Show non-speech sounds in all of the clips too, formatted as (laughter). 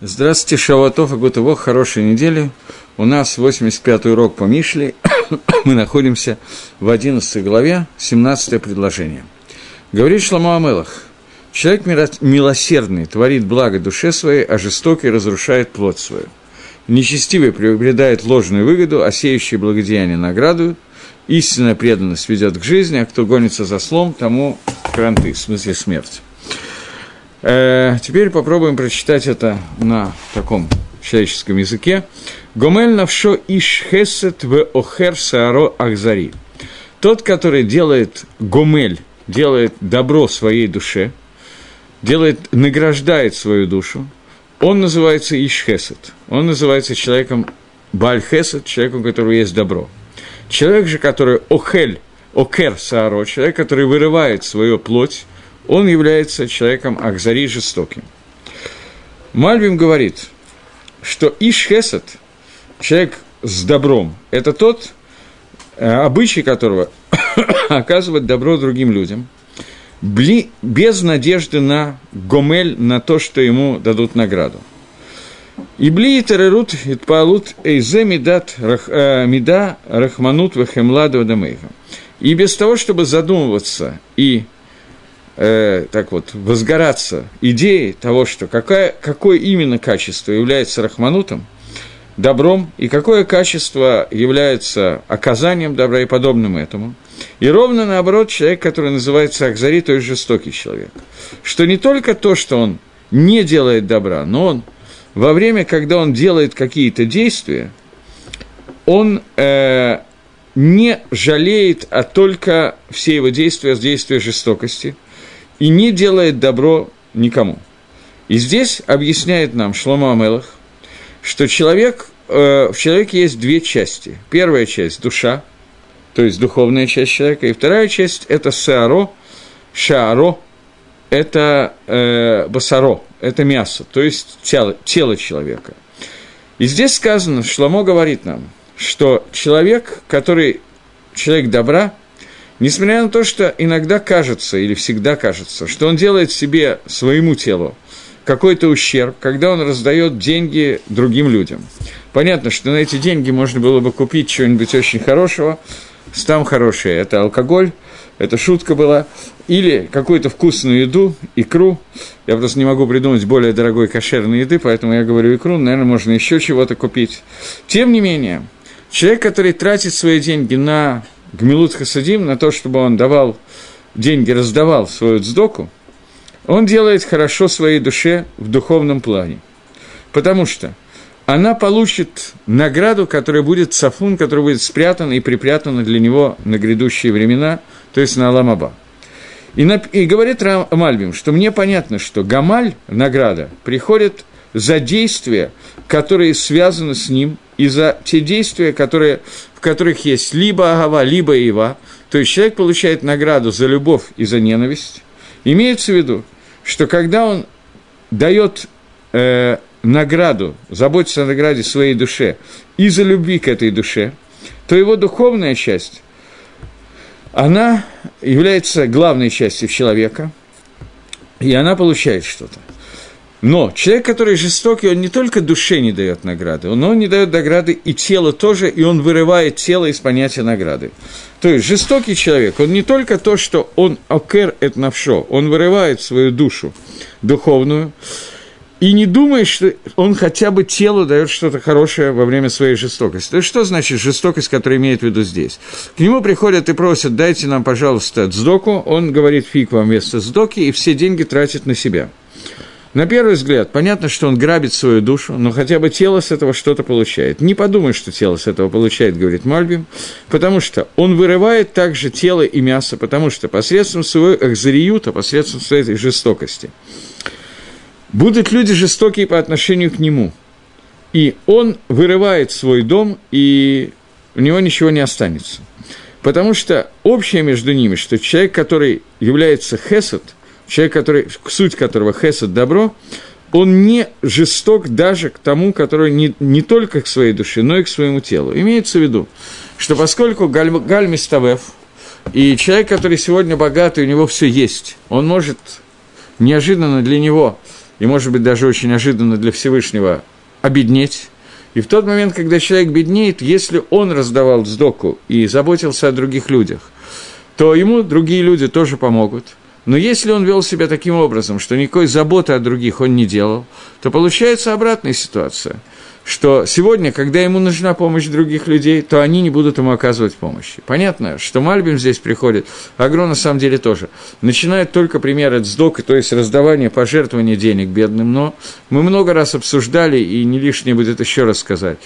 Здравствуйте, Шаватов и Гутово, хорошей недели. У нас 85-й урок по Мишле. (coughs) Мы находимся в 11 главе, 17 предложение. Говорит Шламу Амелах, человек милосердный творит благо душе своей, а жестокий разрушает плоть свою. Нечестивый приобретает ложную выгоду, а сеющий благодеяние награду. Истинная преданность ведет к жизни, а кто гонится за слом, тому кранты, в смысле смерть. Э, теперь попробуем прочитать это на таком человеческом языке. Гомель навшо иш хесет в охер сааро ахзари. Тот, который делает гомель, делает добро своей душе, делает, награждает свою душу, он называется Ишхесет. Он называется человеком Бальхесет, человеком, у которого есть добро. Человек же, который Охель, Окер Сааро, человек, который вырывает свою плоть, он является человеком Ахзари жестоким. Мальбим говорит, что Ишхесет, человек с добром, это тот, э, обычай которого (coughs) оказывать добро другим людям, без надежды на гомель, на то, что ему дадут награду. И бли терерут итпалут эйзе медат э, меда рахманут вехемладу дамейха. И без того, чтобы задумываться и э, так вот, возгораться идеей того, что какая, какое именно качество является рахманутом, добром, и какое качество является оказанием добра и подобным этому. И ровно наоборот, человек, который называется Ахзари, то есть жестокий человек. Что не только то, что он не делает добра, но он во время, когда он делает какие-то действия, он э, не жалеет, а только все его действия, действия жестокости – и не делает добро никому. И здесь объясняет нам Шлома Амелах, что человек, э, в человеке есть две части. Первая часть – душа, то есть духовная часть человека, и вторая часть – это сааро, шааро, это э, басаро, это мясо, то есть тело, тело человека. И здесь сказано, Шломо говорит нам, что человек, который человек добра – Несмотря на то, что иногда кажется, или всегда кажется, что он делает себе, своему телу, какой-то ущерб, когда он раздает деньги другим людям. Понятно, что на эти деньги можно было бы купить чего-нибудь очень хорошего, там хорошее – это алкоголь, это шутка была, или какую-то вкусную еду, икру. Я просто не могу придумать более дорогой кошерной еды, поэтому я говорю икру, наверное, можно еще чего-то купить. Тем не менее, человек, который тратит свои деньги на Гмилут Хасадим, на то, чтобы он давал деньги, раздавал свою цдоку, он делает хорошо своей душе в духовном плане. Потому что она получит награду, которая будет сафун, которая будет спрятана и припрятана для него на грядущие времена, то есть на Аламаба. И, на, и говорит Мальбим, что мне понятно, что Гамаль, награда, приходит за действия, которые связаны с ним, и за те действия, которые в которых есть либо агава, либо ива, то есть человек получает награду за любовь и за ненависть, имеется в виду, что когда он дает э, награду, заботится о награде своей душе из-за любви к этой душе, то его духовная часть, она является главной частью человека, и она получает что-то. Но человек, который жестокий, он не только душе не дает награды, но он не дает награды и телу тоже, и он вырывает тело из понятия награды. То есть жестокий человек, он не только то, что он окер это навшо, он вырывает свою душу духовную, и не думает, что он хотя бы телу дает что-то хорошее во время своей жестокости. То есть что значит жестокость, которая имеет в виду здесь? К нему приходят и просят, дайте нам, пожалуйста, сдоку, он говорит фиг вам вместо сдоки, и все деньги тратит на себя – на первый взгляд, понятно, что он грабит свою душу, но хотя бы тело с этого что-то получает. Не подумай, что тело с этого получает, говорит Мальбим, потому что он вырывает также тело и мясо, потому что посредством своего экзариюта, посредством своей жестокости, будут люди жестокие по отношению к нему. И он вырывает свой дом, и у него ничего не останется. Потому что общее между ними, что человек, который является хесед – человек, который, суть которого хесед добро, он не жесток даже к тому, который не, не только к своей душе, но и к своему телу. Имеется в виду, что поскольку Галь, Галь и человек, который сегодня богатый, у него все есть, он может неожиданно для него и, может быть, даже очень неожиданно для Всевышнего, обеднеть. И в тот момент, когда человек беднеет, если он раздавал сдоку и заботился о других людях, то ему другие люди тоже помогут. Но если он вел себя таким образом, что никакой заботы о других он не делал, то получается обратная ситуация – что сегодня, когда ему нужна помощь других людей, то они не будут ему оказывать помощи. Понятно, что Мальбим здесь приходит, Агро на самом деле тоже. Начинает только пример от сдока, то есть раздавание, пожертвования денег бедным, но мы много раз обсуждали, и не лишнее будет еще раз сказать,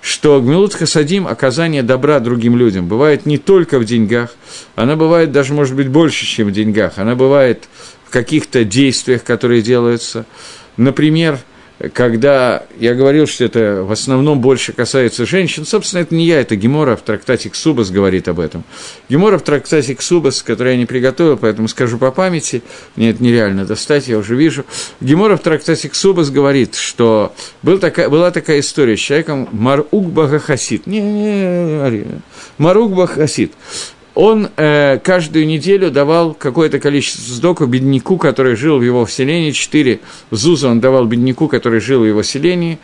что Гмилут Хасадим, оказание добра другим людям, бывает не только в деньгах, она бывает даже, может быть, больше, чем в деньгах, она бывает в каких-то действиях, которые делаются. Например, когда я говорил, что это в основном больше касается женщин, собственно, это не я, это Гемора в трактате Ксубас говорит об этом. Гемора в трактате Ксубас, который я не приготовил, поэтому скажу по памяти, мне это нереально достать, я уже вижу. Гемора в трактате Ксубас говорит, что был такая, была такая история с человеком Марук Багахасид. Не, не, не, Марук Багахасид он э, каждую неделю давал какое-то количество сдоку бедняку, который жил в его вселении, четыре зуза он давал бедняку, который жил в его селении,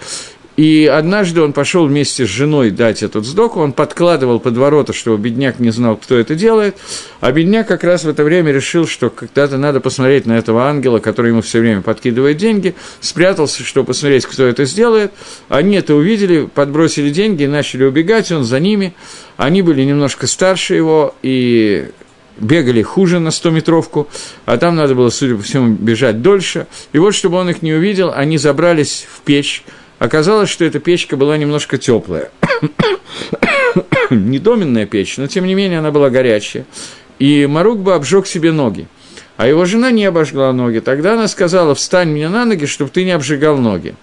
и однажды он пошел вместе с женой дать этот сдоку, он подкладывал под ворота, чтобы бедняк не знал, кто это делает, а бедняк как раз в это время решил, что когда-то надо посмотреть на этого ангела, который ему все время подкидывает деньги, спрятался, чтобы посмотреть, кто это сделает. Они это увидели, подбросили деньги, начали убегать, он за ними. Они были немножко старше его, и бегали хуже на 100-метровку, а там надо было, судя по всему, бежать дольше. И вот, чтобы он их не увидел, они забрались в печь, Оказалось, что эта печка была немножко теплая. (coughs) не доменная печь, но тем не менее она была горячая. И Марукба обжег себе ноги. А его жена не обожгла ноги. Тогда она сказала, встань мне на ноги, чтобы ты не обжигал ноги.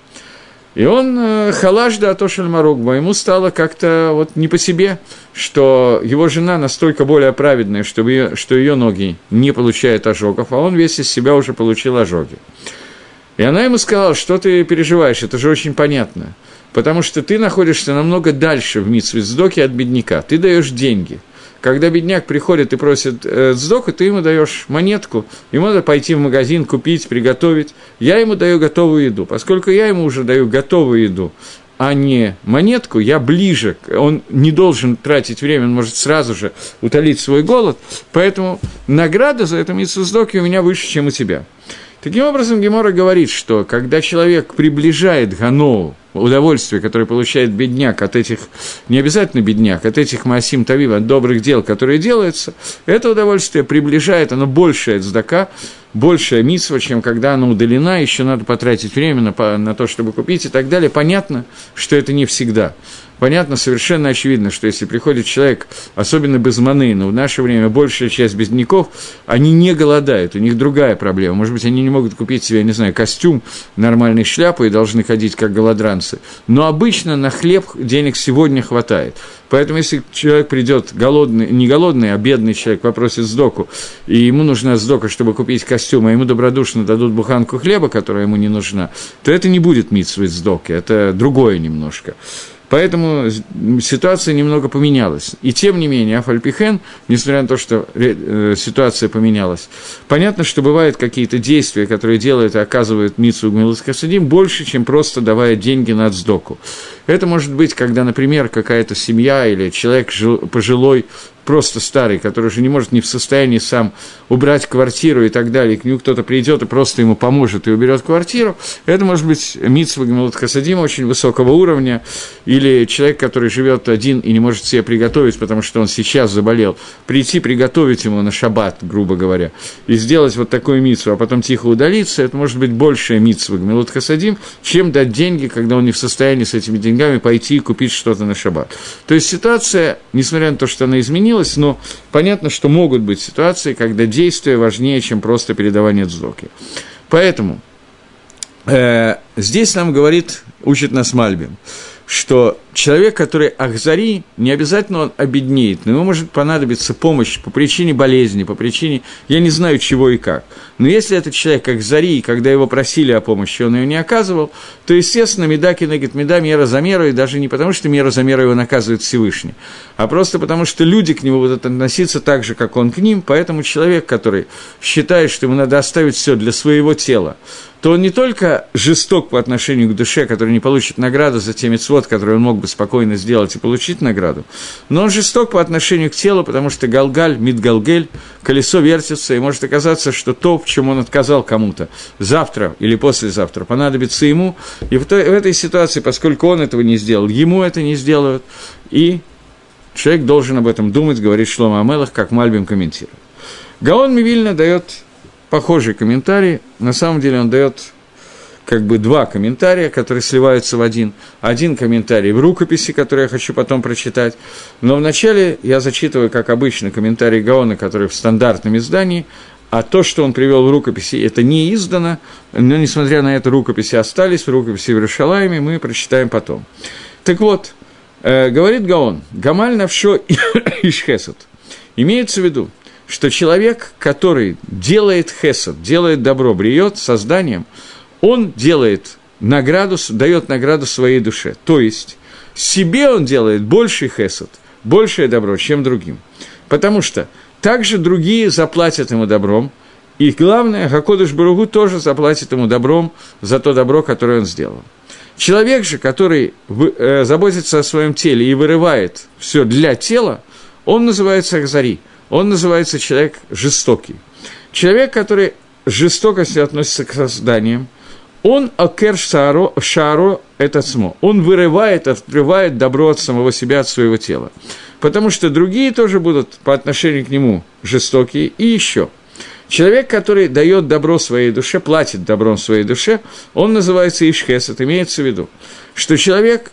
И он, э, халаш да Атошель Марукба, ему стало как-то вот не по себе, что его жена настолько более праведная, чтобы ее, что ее ноги не получают ожогов, а он весь из себя уже получил ожоги. И она ему сказала, что ты переживаешь, это же очень понятно. Потому что ты находишься намного дальше в Митсвиздоке от бедняка. Ты даешь деньги. Когда бедняк приходит и просит э, сдока, ты ему даешь монетку, ему надо пойти в магазин, купить, приготовить. Я ему даю готовую еду. Поскольку я ему уже даю готовую еду, а не монетку, я ближе, он не должен тратить время, он может сразу же утолить свой голод, поэтому награда за это митсвиздоки у меня выше, чем у тебя. Таким образом, Гемора говорит, что когда человек приближает Ганоу, удовольствие, которое получает бедняк от этих, не обязательно бедняк, от этих Маасим Тавив, от добрых дел, которые делаются, это удовольствие приближает, оно большее от здака, большая митсва, чем когда она удалена, еще надо потратить время на, на то, чтобы купить и так далее. Понятно, что это не всегда понятно, совершенно очевидно, что если приходит человек, особенно без маны, но в наше время большая часть бедняков, они не голодают, у них другая проблема. Может быть, они не могут купить себе, не знаю, костюм, нормальной шляпы и должны ходить как голодранцы. Но обычно на хлеб денег сегодня хватает. Поэтому, если человек придет голодный, не голодный, а бедный человек попросит сдоку, и ему нужна сдока, чтобы купить костюм, а ему добродушно дадут буханку хлеба, которая ему не нужна, то это не будет митсвит сдоки, это другое немножко. Поэтому ситуация немного поменялась. И тем не менее, Афальпихен, несмотря на то, что э, ситуация поменялась, понятно, что бывают какие-то действия, которые делают и оказывают Митсу Гмилус Хасадим больше, чем просто давая деньги на отсдоку. Это может быть, когда, например, какая-то семья или человек пожилой просто старый, который уже не может не в состоянии сам убрать квартиру и так далее, к нему кто-то придет и просто ему поможет и уберет квартиру, это может быть Митсва Гмилут Хасадим очень высокого уровня, или человек, который живет один и не может себе приготовить, потому что он сейчас заболел, прийти приготовить ему на шаббат, грубо говоря, и сделать вот такую митсву, а потом тихо удалиться, это может быть большая митсва Гмилут Хасадим, чем дать деньги, когда он не в состоянии с этими деньгами пойти и купить что-то на шаббат. То есть ситуация, несмотря на то, что она изменилась, но понятно, что могут быть ситуации, когда действие важнее, чем просто передавание дздоки. Поэтому э, здесь нам говорит, учит нас Мальбим, что человек, который Ахзари, не обязательно он обеднеет, но ему может понадобиться помощь по причине болезни, по причине, я не знаю, чего и как. Но если этот человек Ахзари, когда его просили о помощи, он ее не оказывал, то, естественно, Медаки нагит Меда мера за меру, и даже не потому, что мера за меру его наказывает Всевышний, а просто потому, что люди к нему будут относиться так же, как он к ним, поэтому человек, который считает, что ему надо оставить все для своего тела, то он не только жесток по отношению к душе, который не получит награду за те мецвод, которые он мог бы спокойно сделать и получить награду, но он жесток по отношению к телу, потому что Галгаль, Мидгалгель, колесо вертится, и может оказаться, что то, в чем он отказал кому-то, завтра или послезавтра понадобится ему, и в, той, в этой ситуации, поскольку он этого не сделал, ему это не сделают, и человек должен об этом думать, говорит Шлома Амелах, как Мальбим комментирует. Гаон Мивильна дает похожий комментарий. На самом деле он дает как бы два комментария, которые сливаются в один. Один комментарий в рукописи, который я хочу потом прочитать. Но вначале я зачитываю, как обычно, комментарий Гаона, который в стандартном издании, а то, что он привел в рукописи, это не издано, но, несмотря на это, рукописи остались, рукописи в Иерушалайме мы прочитаем потом. Так вот, э, говорит Гаон, «Гамаль навшо (coughs) ишхесут». Имеется в виду, что человек, который делает хесед, делает добро, бреет созданием, он делает награду, дает награду своей душе. То есть себе он делает больший хесед, большее добро, чем другим. Потому что также другие заплатят ему добром, и главное, Хакодыш Баругу тоже заплатит ему добром за то добро, которое он сделал. Человек же, который э, заботится о своем теле и вырывает все для тела, он называется Ахзари – он называется человек жестокий. Человек, который жестокостью относится к созданиям, он акер шаро, шаро это смо. Он вырывает, отрывает добро от самого себя, от своего тела. Потому что другие тоже будут по отношению к нему жестокие. И еще. Человек, который дает добро своей душе, платит добром своей душе, он называется Ишхес. Это имеется в виду, что человек,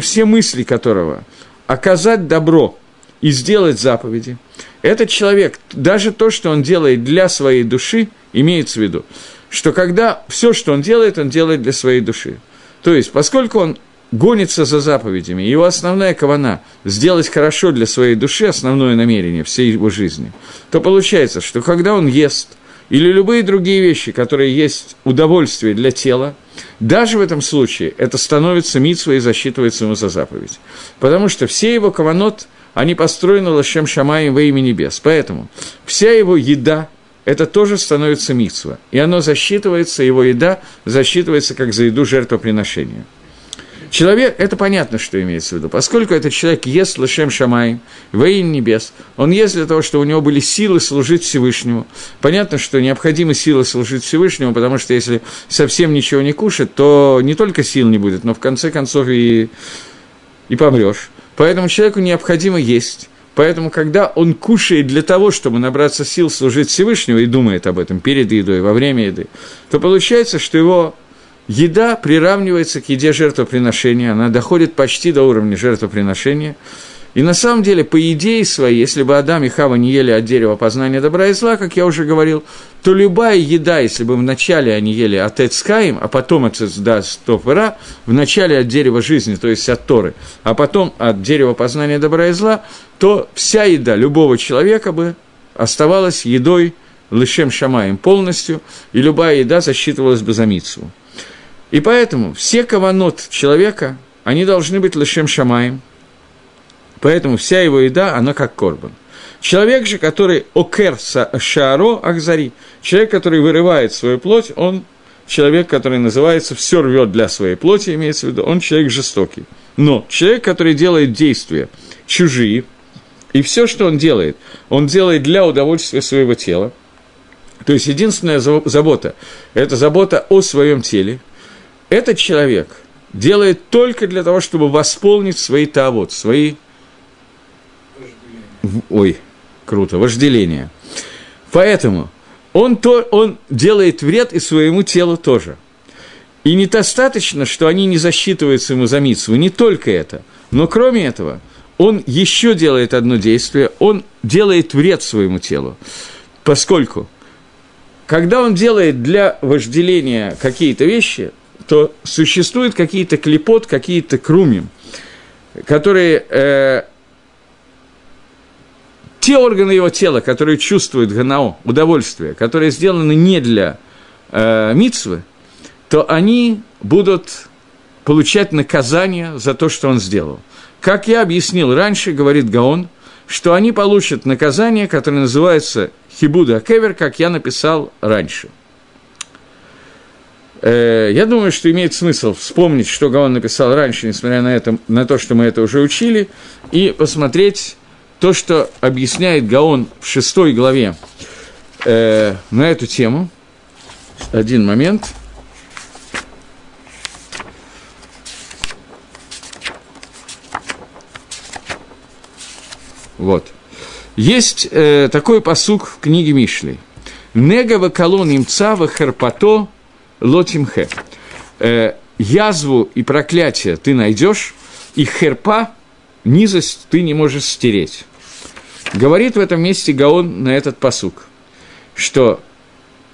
все мысли которого оказать добро и сделать заповеди – этот человек, даже то, что он делает для своей души, имеется в виду, что когда все, что он делает, он делает для своей души. То есть, поскольку он гонится за заповедями, его основная кавана – сделать хорошо для своей души, основное намерение всей его жизни, то получается, что когда он ест или любые другие вещи, которые есть удовольствие для тела, даже в этом случае это становится митсвой и засчитывается ему за заповедь. Потому что все его каванот – они построены Лашем Шамаем во имя небес. Поэтому вся его еда, это тоже становится митсва. И оно засчитывается, его еда засчитывается как за еду жертвоприношения. Человек, это понятно, что имеется в виду, поскольку этот человек ест Лашем Шамаем, во имя небес, он ест для того, чтобы у него были силы служить Всевышнему. Понятно, что необходимы силы служить Всевышнему, потому что если совсем ничего не кушать, то не только сил не будет, но в конце концов и, и помрешь. Поэтому человеку необходимо есть. Поэтому, когда он кушает для того, чтобы набраться сил служить Всевышнему и думает об этом перед едой, во время еды, то получается, что его еда приравнивается к еде жертвоприношения, она доходит почти до уровня жертвоприношения – и на самом деле, по идее своей, если бы Адам и Хава не ели от дерева познания добра и зла, как я уже говорил, то любая еда, если бы вначале они ели от Эцкаим, а потом от Эцдастопера, вначале от дерева жизни, то есть от Торы, а потом от дерева познания добра и зла, то вся еда любого человека бы оставалась едой лышем шамаем полностью, и любая еда засчитывалась бы за митсу. И поэтому все каванот человека, они должны быть лышем шамаем – Поэтому вся его еда, она как корбан. Человек же, который окер шаро ахзари, человек, который вырывает свою плоть, он человек, который называется «все рвет для своей плоти», имеется в виду, он человек жестокий. Но человек, который делает действия чужие, и все, что он делает, он делает для удовольствия своего тела, то есть единственная забота – это забота о своем теле, этот человек делает только для того, чтобы восполнить свои тавод, свои ой, круто, вожделение. Поэтому он, то, он делает вред и своему телу тоже. И недостаточно, что они не засчитываются ему за митсву, не только это, но кроме этого, он еще делает одно действие, он делает вред своему телу, поскольку, когда он делает для вожделения какие-то вещи, то существуют какие-то клепот, какие-то крумим, которые э, те органы его тела, которые чувствуют ганао, удовольствие, которые сделаны не для э, мицвы, то они будут получать наказание за то, что он сделал. Как я объяснил раньше, говорит Гаон, что они получат наказание, которое называется Хибуда Кевер, как я написал раньше. Э, я думаю, что имеет смысл вспомнить, что Гаон написал раньше, несмотря на, это, на то, что мы это уже учили, и посмотреть то, что объясняет Гаон в шестой главе э, на эту тему. Один момент. Вот. Есть э, такой посук в книге Мишли. Негава колон имца херпато лотимхе. Э, язву и проклятие ты найдешь, и херпа низость ты не можешь стереть. Говорит в этом месте Гаон на этот посук, что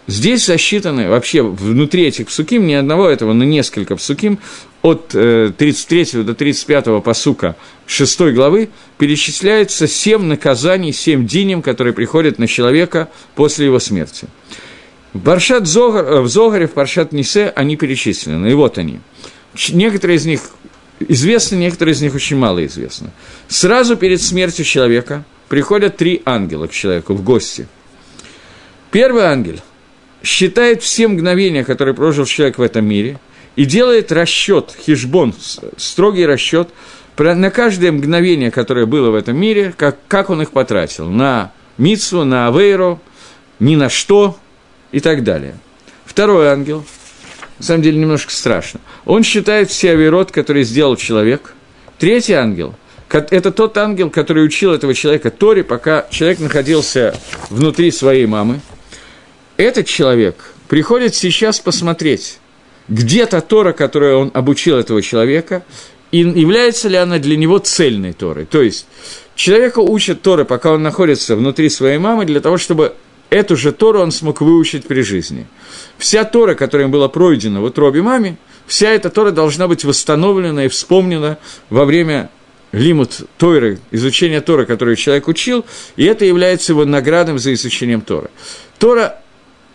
здесь засчитаны вообще внутри этих псуким, ни одного этого, но несколько псуким, от 33 э, до 35 посука 6 главы перечисляется семь наказаний, семь динем, которые приходят на человека после его смерти. В Баршат Зогар, э, в Зогаре, в Баршат Нисе они перечислены, и вот они. Некоторые из них известны, некоторые из них очень мало известны. Сразу перед смертью человека приходят три ангела к человеку в гости. Первый ангел считает все мгновения, которые прожил человек в этом мире, и делает расчет, хижбон, строгий расчет на каждое мгновение, которое было в этом мире, как, как он их потратил. На Мицу, на Авейру, ни на что и так далее. Второй ангел – на самом деле немножко страшно. Он считает все авирот, которые сделал человек. Третий ангел – это тот ангел, который учил этого человека Торе, пока человек находился внутри своей мамы. Этот человек приходит сейчас посмотреть, где та Тора, которую он обучил этого человека, и является ли она для него цельной Торой. То есть, человека учат Торы, пока он находится внутри своей мамы, для того, чтобы эту же Тору он смог выучить при жизни. Вся Тора, которая была пройдена в утробе маме, вся эта Тора должна быть восстановлена и вспомнена во время лимут Торы, изучения Тора, которую человек учил, и это является его наградом за изучением Тора. Тора,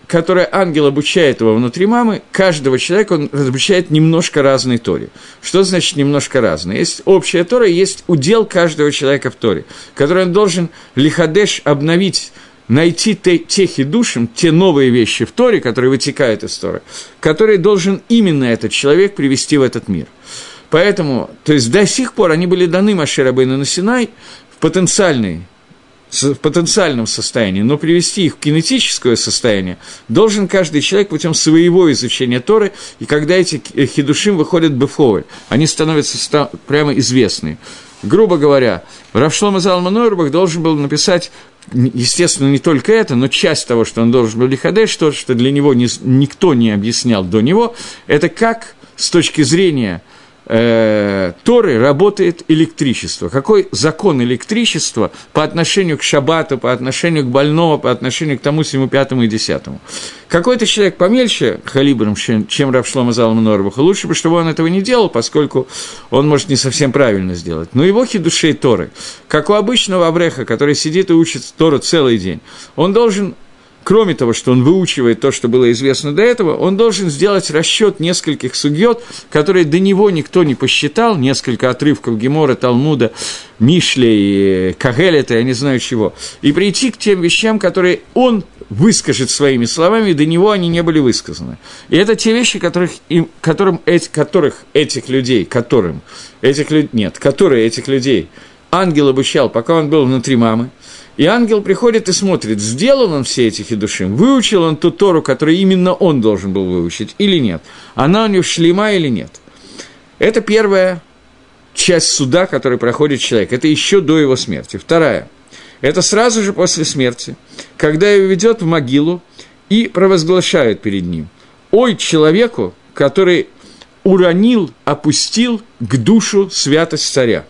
которая ангел обучает его внутри мамы, каждого человека он обучает немножко разной Торе. Что значит немножко разной? Есть общая Тора, есть удел каждого человека в Торе, который он должен лихадеш обновить найти те, те хидушим, те новые вещи в Торе, которые вытекают из Торы, которые должен именно этот человек привести в этот мир. Поэтому, то есть до сих пор они были даны Маширабейну на Синай в потенциальной в потенциальном состоянии, но привести их в кинетическое состояние должен каждый человек путем своего изучения Торы, и когда эти хидушим выходят бефовы, они становятся прямо известны. Грубо говоря, Равшлома Залман должен был написать естественно, не только это, но часть того, что он должен был лихадеш, то, что для него не, никто не объяснял до него, это как с точки зрения э, Торы работает электричество. Какой закон электричества по отношению к шабату, по отношению к больному, по отношению к тому, всему пятому и десятому. Какой-то человек помельче халибром, чем, чем Равшлома Залма Норбаха, лучше бы, чтобы он этого не делал, поскольку он может не совсем правильно сделать. Но его хидушей Торы, как у обычного Абреха, который сидит и учит Тору целый день, он должен кроме того, что он выучивает то, что было известно до этого, он должен сделать расчет нескольких судьет, которые до него никто не посчитал, несколько отрывков Гемора, Талмуда, Мишли, Кагелета, я не знаю чего, и прийти к тем вещам, которые он выскажет своими словами, и до него они не были высказаны. И это те вещи, которых, им, которым, эти, которых этих людей, которым, этих людей, нет, которые этих людей ангел обучал, пока он был внутри мамы, и ангел приходит и смотрит, сделал он все эти хидушим, выучил он ту Тору, которую именно он должен был выучить, или нет. Она у него шлема или нет. Это первая часть суда, который проходит человек. Это еще до его смерти. Вторая. Это сразу же после смерти, когда его ведет в могилу и провозглашают перед ним. Ой человеку, который уронил, опустил к душу святость царя.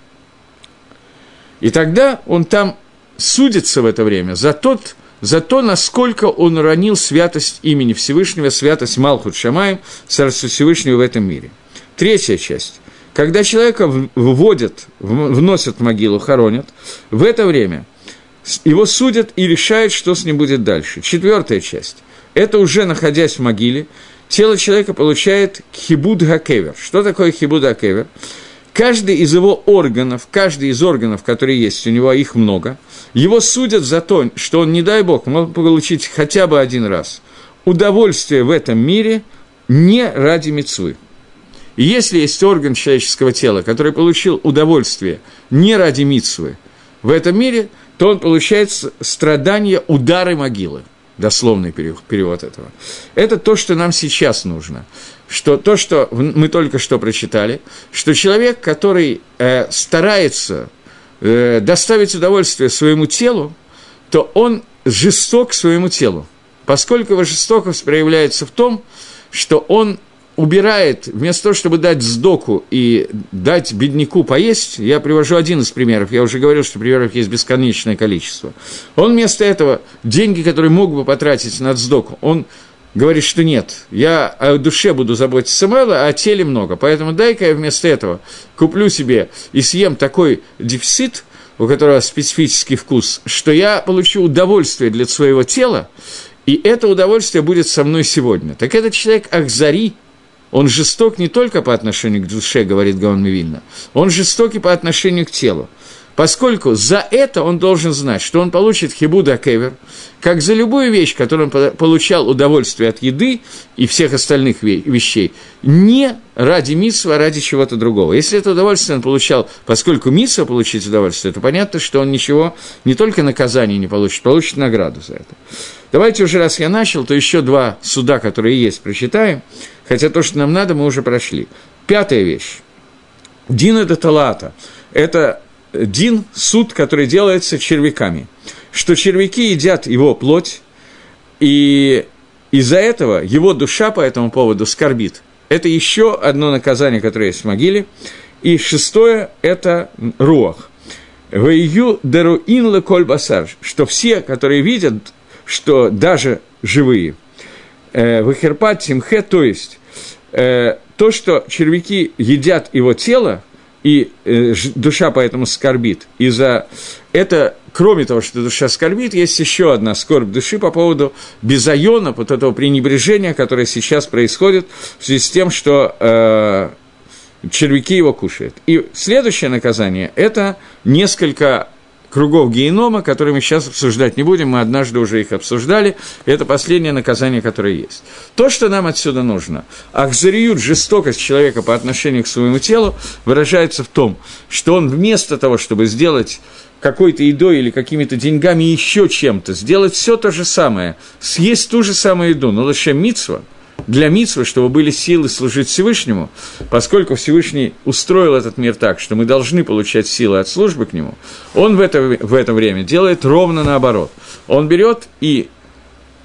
И тогда он там судится в это время за, тот, за то, насколько он уронил святость имени Всевышнего, святость Малхут Шамаем, Царства Всевышнего в этом мире. Третья часть. Когда человека вводят, вносят в могилу, хоронят, в это время его судят и решают, что с ним будет дальше. Четвертая часть. Это уже находясь в могиле, тело человека получает хибуд гакевер. Что такое хибуд гакевер? Каждый из его органов, каждый из органов, которые есть, у него их много, его судят за то, что он, не дай бог, мог получить хотя бы один раз удовольствие в этом мире не ради мецвы. Если есть орган человеческого тела, который получил удовольствие не ради мицвы в этом мире, то он получает страдания удары могилы – дословный перевод этого. Это то, что нам сейчас нужно. Что, то, что мы только что прочитали, что человек, который э, старается э, доставить удовольствие своему телу, то он жесток к своему телу. Поскольку его жестокость проявляется в том, что он убирает, вместо того, чтобы дать сдоку и дать бедняку поесть, я привожу один из примеров, я уже говорил, что примеров есть бесконечное количество, он вместо этого деньги, которые мог бы потратить на сдоку, он говорит, что нет, я о душе буду заботиться мало, а о теле много, поэтому дай-ка я вместо этого куплю себе и съем такой дефицит, у которого специфический вкус, что я получу удовольствие для своего тела, и это удовольствие будет со мной сегодня. Так этот человек Ахзари – он жесток не только по отношению к душе, говорит Гаон Мивильна, он жесток и по отношению к телу. Поскольку за это он должен знать, что он получит хибуда кевер, как за любую вещь, которую он получал удовольствие от еды и всех остальных вещей, не ради митсва, а ради чего-то другого. Если это удовольствие он получал, поскольку митсва получить удовольствие, то понятно, что он ничего, не только наказания не получит, получит награду за это. Давайте уже раз я начал, то еще два суда, которые есть, прочитаем – хотя то, что нам надо, мы уже прошли. Пятая вещь. Дин это талата. Это дин, суд, который делается червяками. Что червяки едят его плоть, и из-за этого его душа по этому поводу скорбит. Это еще одно наказание, которое есть в могиле. И шестое – это руах. Вейю деруин леколь басар, что все, которые видят, что даже живые – э, выхерпат симхе, то есть э, то, что червяки едят его тело, и э, душа поэтому скорбит. И за это, кроме того, что душа скорбит, есть еще одна скорбь души по поводу безайона, вот этого пренебрежения, которое сейчас происходит в связи с тем, что э, червяки его кушают. И следующее наказание – это несколько кругов генома, которые мы сейчас обсуждать не будем, мы однажды уже их обсуждали, это последнее наказание, которое есть. То, что нам отсюда нужно, ахзариют, жестокость человека по отношению к своему телу, выражается в том, что он вместо того, чтобы сделать какой-то едой или какими-то деньгами еще чем-то, сделать все то же самое, съесть ту же самую еду, но лишь митсва – для Митсвы, чтобы были силы служить Всевышнему, поскольку Всевышний устроил этот мир так, что мы должны получать силы от службы к нему, он в это, в это время делает ровно наоборот. Он берет и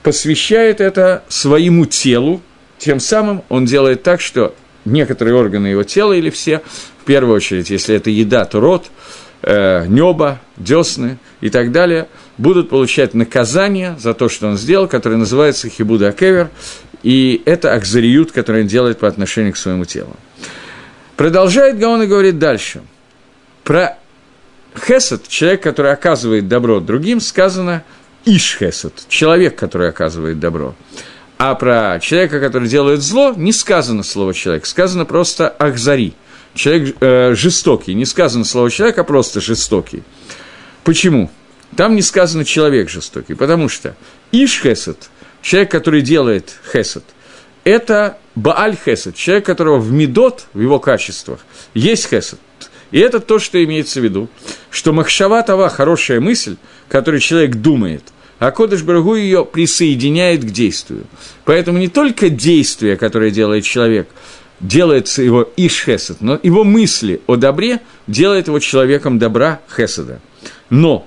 посвящает это своему телу, тем самым он делает так, что некоторые органы его тела или все, в первую очередь, если это еда, то рот, э, небо, десны и так далее, будут получать наказание за то, что он сделал, которое называется хибуда акевер, и это акзариют, который он делает по отношению к своему телу. Продолжает Гаон и говорит дальше. Про хесед, человек, который оказывает добро другим, сказано иш хесед, человек, который оказывает добро. А про человека, который делает зло, не сказано слово человек, сказано просто ахзари. Человек э, жестокий, не сказано слово человек, а просто жестокий. Почему? Там не сказано человек жестокий, потому что иш хесед – человек, который делает хесед, это Бааль Хесед, человек, которого в Медот, в его качествах, есть Хесед. И это то, что имеется в виду, что Махшава Това – хорошая мысль, которую человек думает, а Кодыш Барагу ее присоединяет к действию. Поэтому не только действие, которое делает человек, делается его иш хесед, но его мысли о добре делает его человеком добра хеседа. Но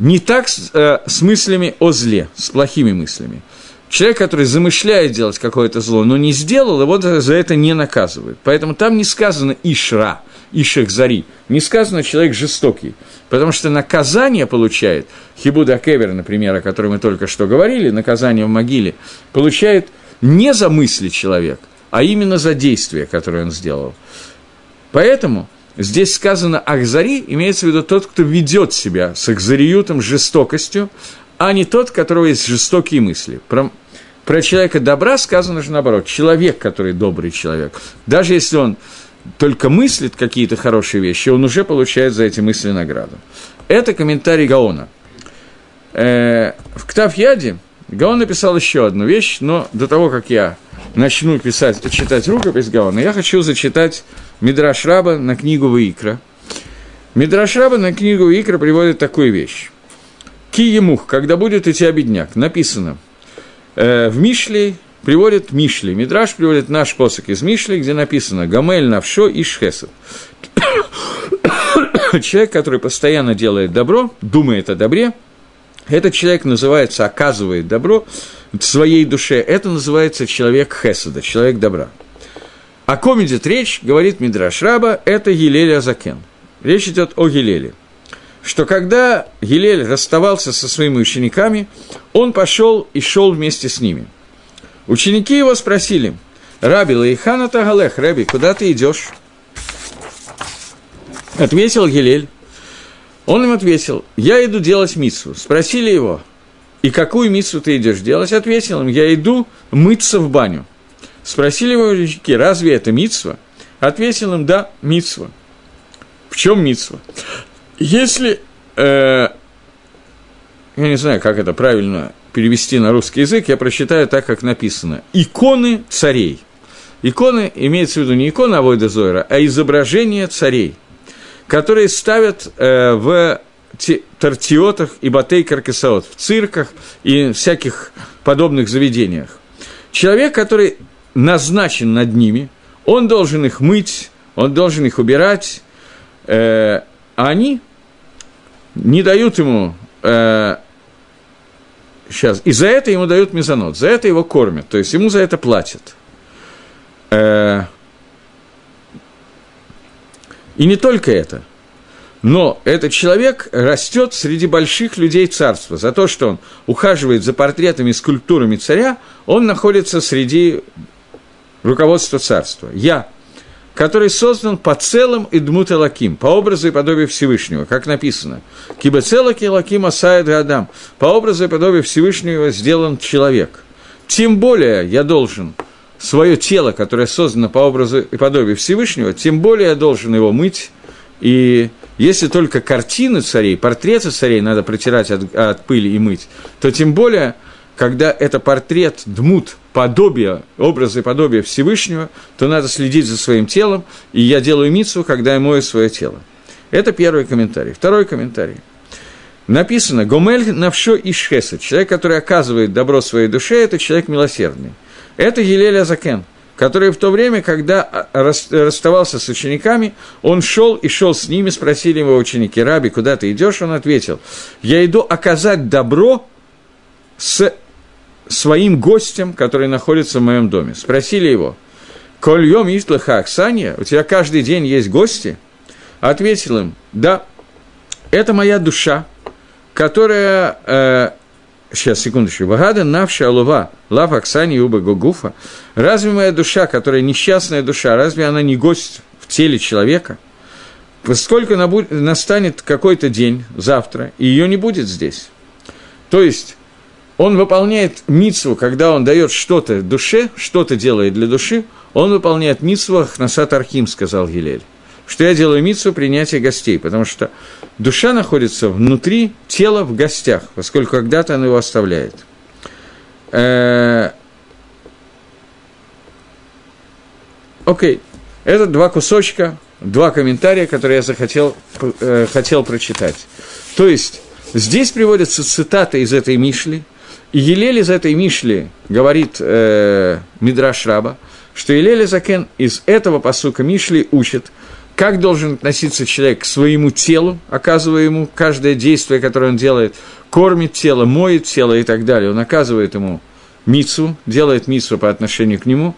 не так с, э, с мыслями о зле, с плохими мыслями. Человек, который замышляет делать какое-то зло, но не сделал, его за это не наказывают. Поэтому там не сказано «ишра», «ишех зари», не сказано «человек жестокий», потому что наказание получает, Хибуда Кевер, например, о котором мы только что говорили, наказание в могиле, получает не за мысли человек, а именно за действие, которое он сделал. Поэтому здесь сказано «ахзари» имеется в виду тот, кто ведет себя с ахзариютом, жестокостью, а не тот, у которого есть жестокие мысли. Про, про человека добра сказано же наоборот, человек, который добрый человек. Даже если он только мыслит какие-то хорошие вещи, он уже получает за эти мысли награду. Это комментарий Гаона. Э, в Ктафьяде Гаон написал еще одну вещь, но до того, как я начну писать, читать рукопись Гаона, я хочу зачитать Мидраш Раба на книгу Ваикра. Мидраш Раба на книгу Ваикра приводит такую вещь. Ки емух, когда будет идти обедняк, написано э, в Мишле, приводит Мишли. Мидраш приводит наш посок из Мишли, где написано «Гамель навшо и шхесов». (coughs) Человек, который постоянно делает добро, думает о добре, этот человек называется, оказывает добро своей душе, это называется человек хеседа, человек добра. О ком идет речь, говорит Мидраш Раба, это Гилель Азакен. Речь идет о Гилеле. Что когда Гилель расставался со своими учениками, он пошел и шел вместе с ними. Ученики его спросили, «Раби Лейхана Тагалех, Раби, куда ты идешь?» Ответил Гилель, он им ответил, я иду делать миссу. Спросили его, и какую миссу ты идешь делать? Ответил им, я иду мыться в баню. Спросили его ученики, разве это митсва? Ответил им, да, митсва. В чем митсва? Если, э, я не знаю, как это правильно перевести на русский язык, я прочитаю так, как написано. Иконы царей. Иконы имеется в виду не икона Авойда Зойра, а изображение царей – которые ставят э, в тортиотах и батей каркасаот, в цирках и всяких подобных заведениях. Человек, который назначен над ними, он должен их мыть, он должен их убирать, э, а они не дают ему... Э, сейчас, и за это ему дают мезонот, за это его кормят, то есть ему за это платят. Э, и не только это. Но этот человек растет среди больших людей царства. За то, что он ухаживает за портретами и скульптурами царя, он находится среди руководства царства. Я, который создан по целым Идмут Лаким, по образу и подобию Всевышнего, как написано. Кибецелаки Лаким Асаид Адам, по образу и подобию Всевышнего сделан человек. Тем более я должен свое тело, которое создано по образу и подобию Всевышнего, тем более я должен его мыть. И если только картины царей, портреты царей надо протирать от, от пыли и мыть, то тем более, когда это портрет дмут, подобие, образы и подобие Всевышнего, то надо следить за своим телом, и я делаю мицу, когда я мою свое тело. Это первый комментарий. Второй комментарий. Написано, Гомель навшо ишхеса, человек, который оказывает добро своей душе, это человек милосердный. Это Елель Азакен, который в то время, когда а, расставался с учениками, он шел и шел с ними, спросили его ученики, Раби, куда ты идешь? Он ответил, я иду оказать добро с своим гостем, который находится в моем доме. Спросили его, Кольем Иштлаха Аксания, у тебя каждый день есть гости? Ответил им, да, это моя душа, которая э, Сейчас, секундочку. Вагада навша алува, лав аксани уба гугуфа. Разве моя душа, которая несчастная душа, разве она не гость в теле человека? Поскольку настанет какой-то день, завтра, и ее не будет здесь. То есть, он выполняет мицву, когда он дает что-то душе, что-то делает для души, он выполняет мицву Ахнасат Архим, сказал Гилель что я делаю митсу принятия гостей, потому что душа находится внутри тела в гостях, поскольку когда-то она его оставляет. Э, окей, okay. это два кусочка, два комментария, которые я захотел э, хотел прочитать. То есть, здесь приводятся цитаты из этой Мишли, Елель из этой Мишли говорит э, Мидраш Раба, что Елель Закен из этого посука Мишли учит, как должен относиться человек к своему телу, оказывая ему каждое действие, которое он делает, кормит тело, моет тело и так далее. Он оказывает ему мицу, делает мицу по отношению к нему,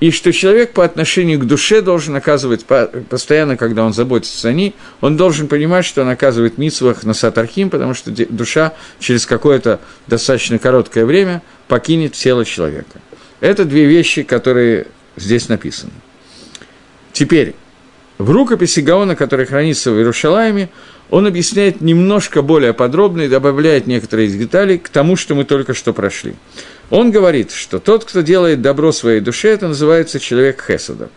и что человек по отношению к душе должен оказывать постоянно, когда он заботится о ней, он должен понимать, что он оказывает митсвах на сатархим, потому что душа через какое-то достаточно короткое время покинет тело человека. Это две вещи, которые здесь написаны. Теперь, в рукописи Гаона, который хранится в Иерушалайме, он объясняет немножко более подробно и добавляет некоторые детали к тому, что мы только что прошли. Он говорит, что тот, кто делает добро своей душе, это называется человек Хесада,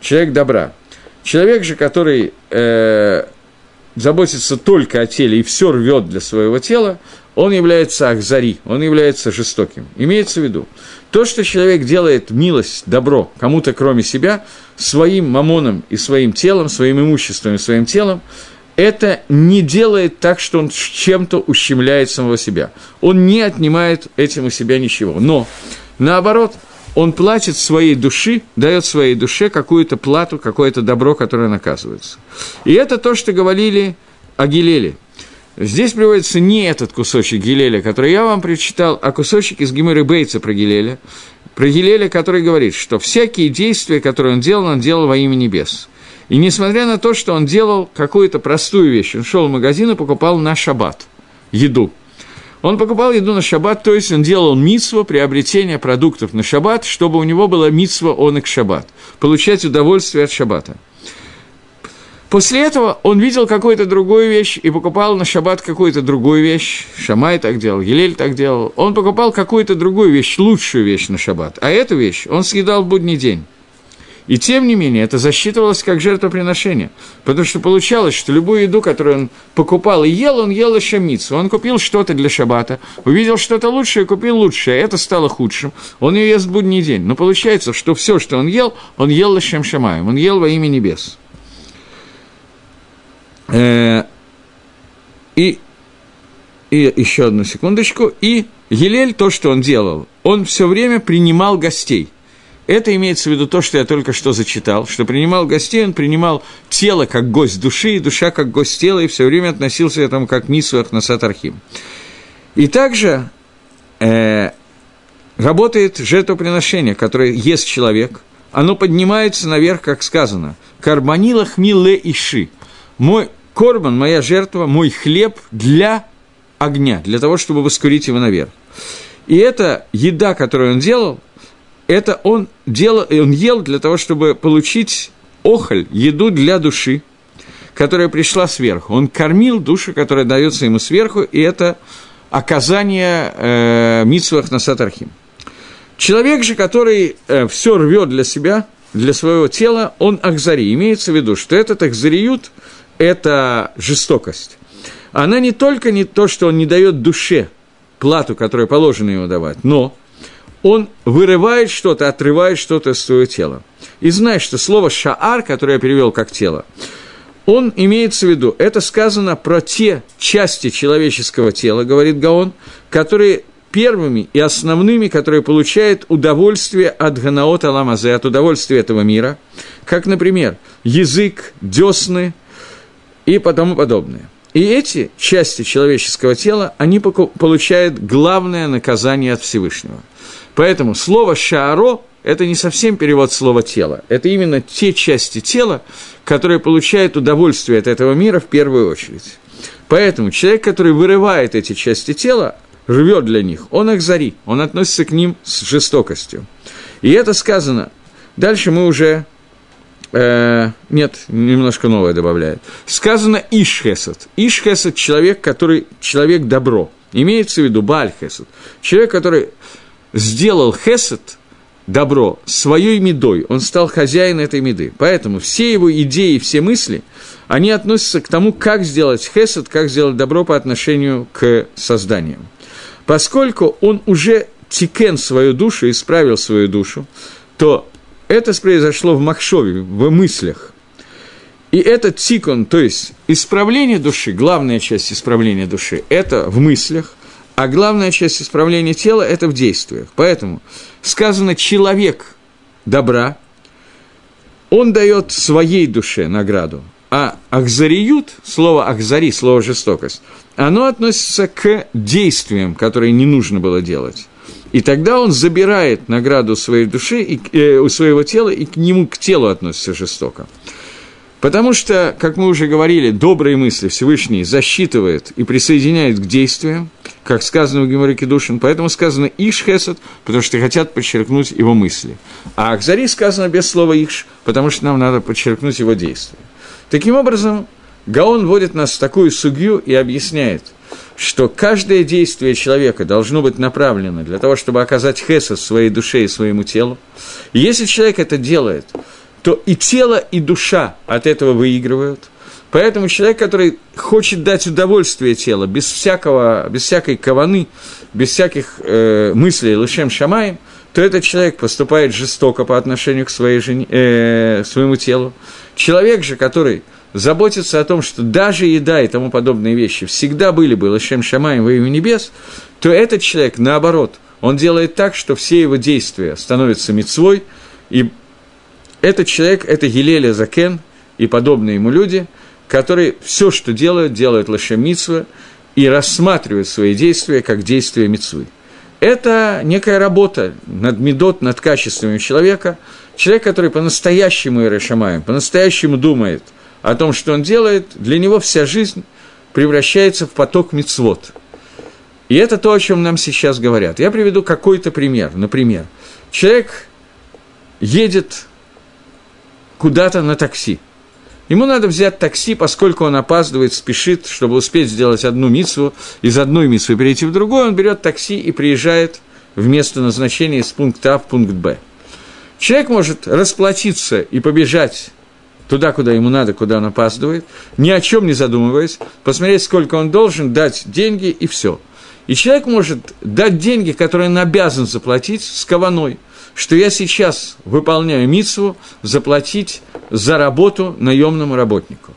человек добра. Человек же, который э, заботится только о теле и все рвет для своего тела, он является ахзари, он является жестоким. Имеется в виду, то, что человек делает милость, добро кому-то кроме себя, своим мамоном и своим телом, своим имуществом и своим телом, это не делает так, что он чем-то ущемляет самого себя. Он не отнимает этим у себя ничего. Но, наоборот, он платит своей души, дает своей душе какую-то плату, какое-то добро, которое наказывается. И это то, что говорили о Гилеле. Здесь приводится не этот кусочек Гилеля, который я вам прочитал, а кусочек из Гимеры Бейца про Гилеля, про Гилеля, который говорит, что всякие действия, которые он делал, он делал во имя небес. И несмотря на то, что он делал какую-то простую вещь, он шел в магазин и покупал на шаббат еду – он покупал еду на шаббат, то есть он делал митсву приобретения продуктов на шаббат, чтобы у него была митсва он и шаббат, получать удовольствие от шаббата. После этого он видел какую-то другую вещь и покупал на шаббат какую-то другую вещь. Шамай так делал, Елель так делал. Он покупал какую-то другую вещь, лучшую вещь на шаббат. А эту вещь он съедал в будний день. И тем не менее, это засчитывалось как жертвоприношение, потому что получалось, что любую еду, которую он покупал и ел, он ел еще мицу. Он купил что-то для шаббата, увидел что-то лучшее, купил лучшее, это стало худшим. Он ее ест в будний день. Но получается, что все, что он ел, он ел лошем шамаем, он ел во имя небес. Э, и, и еще одну секундочку. И Елель, то, что он делал, он все время принимал гостей – это имеется в виду то, что я только что зачитал, что принимал гостей, он принимал тело как гость души, и душа как гость тела, и все время относился к этому как Мисуах Насат Архим. И также э, работает жертвоприношение, которое ест человек, оно поднимается наверх, как сказано, «Карбанила хмиле иши» – «Мой корбан, моя жертва, мой хлеб для огня, для того, чтобы воскурить его наверх». И эта еда, которую он делал – это он, делал, он ел для того, чтобы получить охоль, еду для души, которая пришла сверху. Он кормил душу, которая дается ему сверху, и это оказание э, митсвах на сатархим. Человек же, который э, все рвет для себя, для своего тела, он ахзари. Имеется в виду, что этот ахзариют – это жестокость. Она не только не то, что он не дает душе плату, которую положено ему давать, но он вырывает что-то, отрывает что-то из своего тела. И знай, что слово «шаар», которое я перевел как «тело», он имеется в виду, это сказано про те части человеческого тела, говорит Гаон, которые первыми и основными, которые получают удовольствие от ганаота ламазе, от удовольствия этого мира, как, например, язык, десны и тому подобное. И эти части человеческого тела, они получают главное наказание от Всевышнего – Поэтому слово «шааро» – это не совсем перевод слова «тело». Это именно те части тела, которые получают удовольствие от этого мира в первую очередь. Поэтому человек, который вырывает эти части тела, рвет для них, он их зари, он относится к ним с жестокостью. И это сказано. Дальше мы уже э, нет, немножко новое добавляет. Сказано Ишхесад. Ишхесад – человек, который человек добро. Имеется в виду Бальхесад. Человек, который сделал хесед, добро, своей медой, он стал хозяином этой меды. Поэтому все его идеи, все мысли, они относятся к тому, как сделать хесед, как сделать добро по отношению к созданию. Поскольку он уже тикен свою душу, исправил свою душу, то это произошло в Махшове, в мыслях. И этот тикон, то есть исправление души, главная часть исправления души, это в мыслях, а главная часть исправления тела – это в действиях. Поэтому сказано «человек добра», он дает своей душе награду, а ахзариют, слово ахзари, слово жестокость, оно относится к действиям, которые не нужно было делать. И тогда он забирает награду своей души, и, э, у своего тела, и к нему к телу относится жестоко. Потому что, как мы уже говорили, добрые мысли Всевышний засчитывает и присоединяет к действиям, как сказано в Геморе Кедушин, поэтому сказано «иш хесед», потому что хотят подчеркнуть его мысли. А Акзари сказано без слова «иш», потому что нам надо подчеркнуть его действия. Таким образом, Гаон вводит нас в такую судью и объясняет, что каждое действие человека должно быть направлено для того, чтобы оказать хесед своей душе и своему телу. И если человек это делает, то и тело, и душа от этого выигрывают. Поэтому человек, который хочет дать удовольствие телу, без, всякого, без всякой каваны, без всяких э, мыслей лышем шамаем, то этот человек поступает жестоко по отношению к своей жене, э, своему телу. Человек же, который заботится о том, что даже еда и тому подобные вещи всегда были бы лышем шамаем во имя небес, то этот человек, наоборот, он делает так, что все его действия становятся мецвой, и этот человек – это Гилеля Закен и подобные ему люди – которые все, что делают, делают лошем и рассматривают свои действия как действия митсвы. Это некая работа над медот, над качествами человека. Человек, который по-настоящему Иерошамаем, по-настоящему думает о том, что он делает, для него вся жизнь превращается в поток мицвод. И это то, о чем нам сейчас говорят. Я приведу какой-то пример. Например, человек едет куда-то на такси – Ему надо взять такси, поскольку он опаздывает, спешит, чтобы успеть сделать одну митсву, из одной митсвы перейти в другую, он берет такси и приезжает в место назначения из пункта А в пункт Б. Человек может расплатиться и побежать туда, куда ему надо, куда он опаздывает, ни о чем не задумываясь, посмотреть, сколько он должен, дать деньги и все. И человек может дать деньги, которые он обязан заплатить с кованой – что я сейчас выполняю митсву заплатить за работу наемному работнику.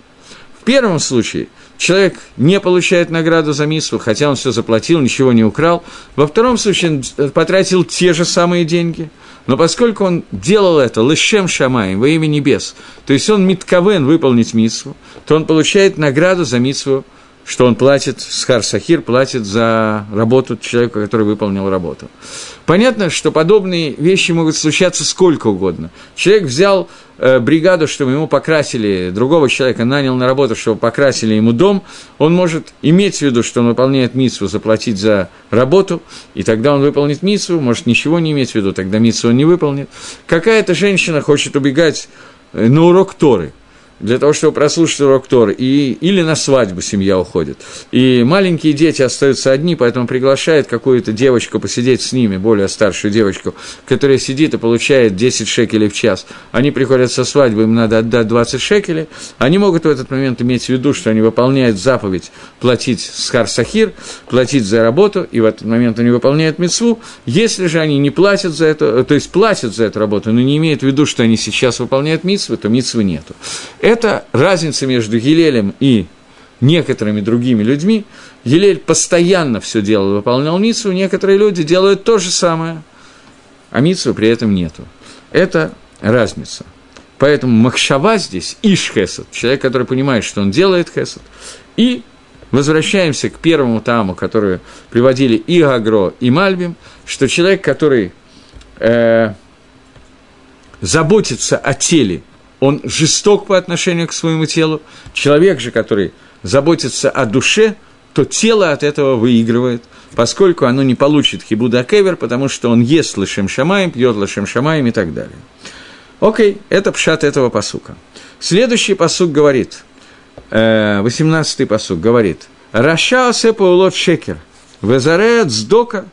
В первом случае человек не получает награду за митсву, хотя он все заплатил, ничего не украл. Во втором случае он потратил те же самые деньги, но поскольку он делал это лышем шамаем во имя небес, то есть он митковен выполнить митсву, то он получает награду за митсву что он платит, Схар Сахир платит за работу человека, который выполнил работу. Понятно, что подобные вещи могут случаться сколько угодно. Человек взял э, бригаду, чтобы ему покрасили, другого человека нанял на работу, чтобы покрасили ему дом, он может иметь в виду, что он выполняет митсву, заплатить за работу, и тогда он выполнит митсву, может ничего не иметь в виду, тогда митсву он не выполнит. Какая-то женщина хочет убегать э, на урок Торы – для того, чтобы прослушать урок Торы, и, или на свадьбу семья уходит. И маленькие дети остаются одни, поэтому приглашает какую-то девочку посидеть с ними, более старшую девочку, которая сидит и получает 10 шекелей в час. Они приходят со свадьбы, им надо отдать 20 шекелей. Они могут в этот момент иметь в виду, что они выполняют заповедь платить схар сахир, платить за работу, и в этот момент они выполняют мецву. Если же они не платят за это, то есть платят за эту работу, но не имеют в виду, что они сейчас выполняют митсвы, то митсвы нету. Это разница между Гилелем и некоторыми другими людьми. Гилель постоянно все делал, выполнял митсу, некоторые люди делают то же самое, а митсу при этом нету. Это разница. Поэтому Махшава здесь Иш Хесед, человек, который понимает, что он делает Хесед. И возвращаемся к первому таму, который приводили и Агро, и Мальбим, что человек, который э, заботится о теле он жесток по отношению к своему телу. Человек же, который заботится о душе, то тело от этого выигрывает, поскольку оно не получит хибуда кевер, потому что он ест лошем шамаем, пьет лошем шамаем и так далее. Окей, это пшат этого посука. Следующий посук говорит, 18-й э, посук говорит, «Раша сепа улот шекер, везареет сдока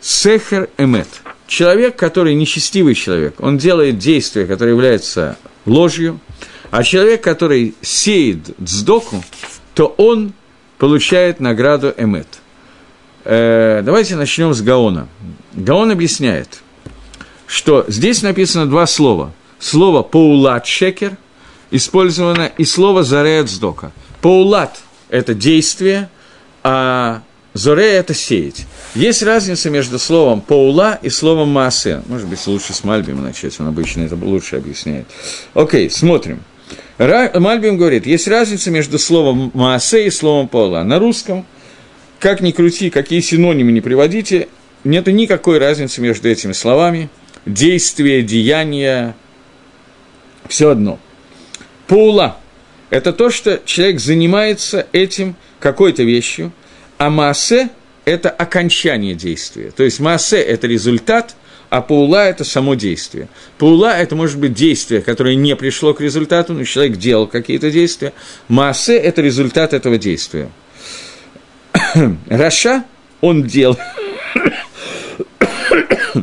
сехер эмет». Человек, который нечестивый человек, он делает действия, которые являются ложью, а человек, который сеет дздоку, то он получает награду эмет. Э, давайте начнем с Гаона. Гаон объясняет, что здесь написано два слова. Слово «поулат шекер» использовано и слово «зарея дздока». «Поулат» – это действие, а Зоре – это сеять. Есть разница между словом «паула» и словом «маасе». Может быть, лучше с Мальбима начать, он обычно это лучше объясняет. Окей, смотрим. Мальбим говорит, есть разница между словом «маасе» и словом «паула». На русском, как ни крути, какие синонимы не приводите, нет никакой разницы между этими словами. Действие, деяние – все одно. Паула – это то, что человек занимается этим какой-то вещью, а Маасе – это окончание действия. То есть Маасе – это результат, а Паула – это само действие. Паула – это может быть действие, которое не пришло к результату, но человек делал какие-то действия. מעשה – это результат этого действия. (coughs) רשע – он делал. (coughs)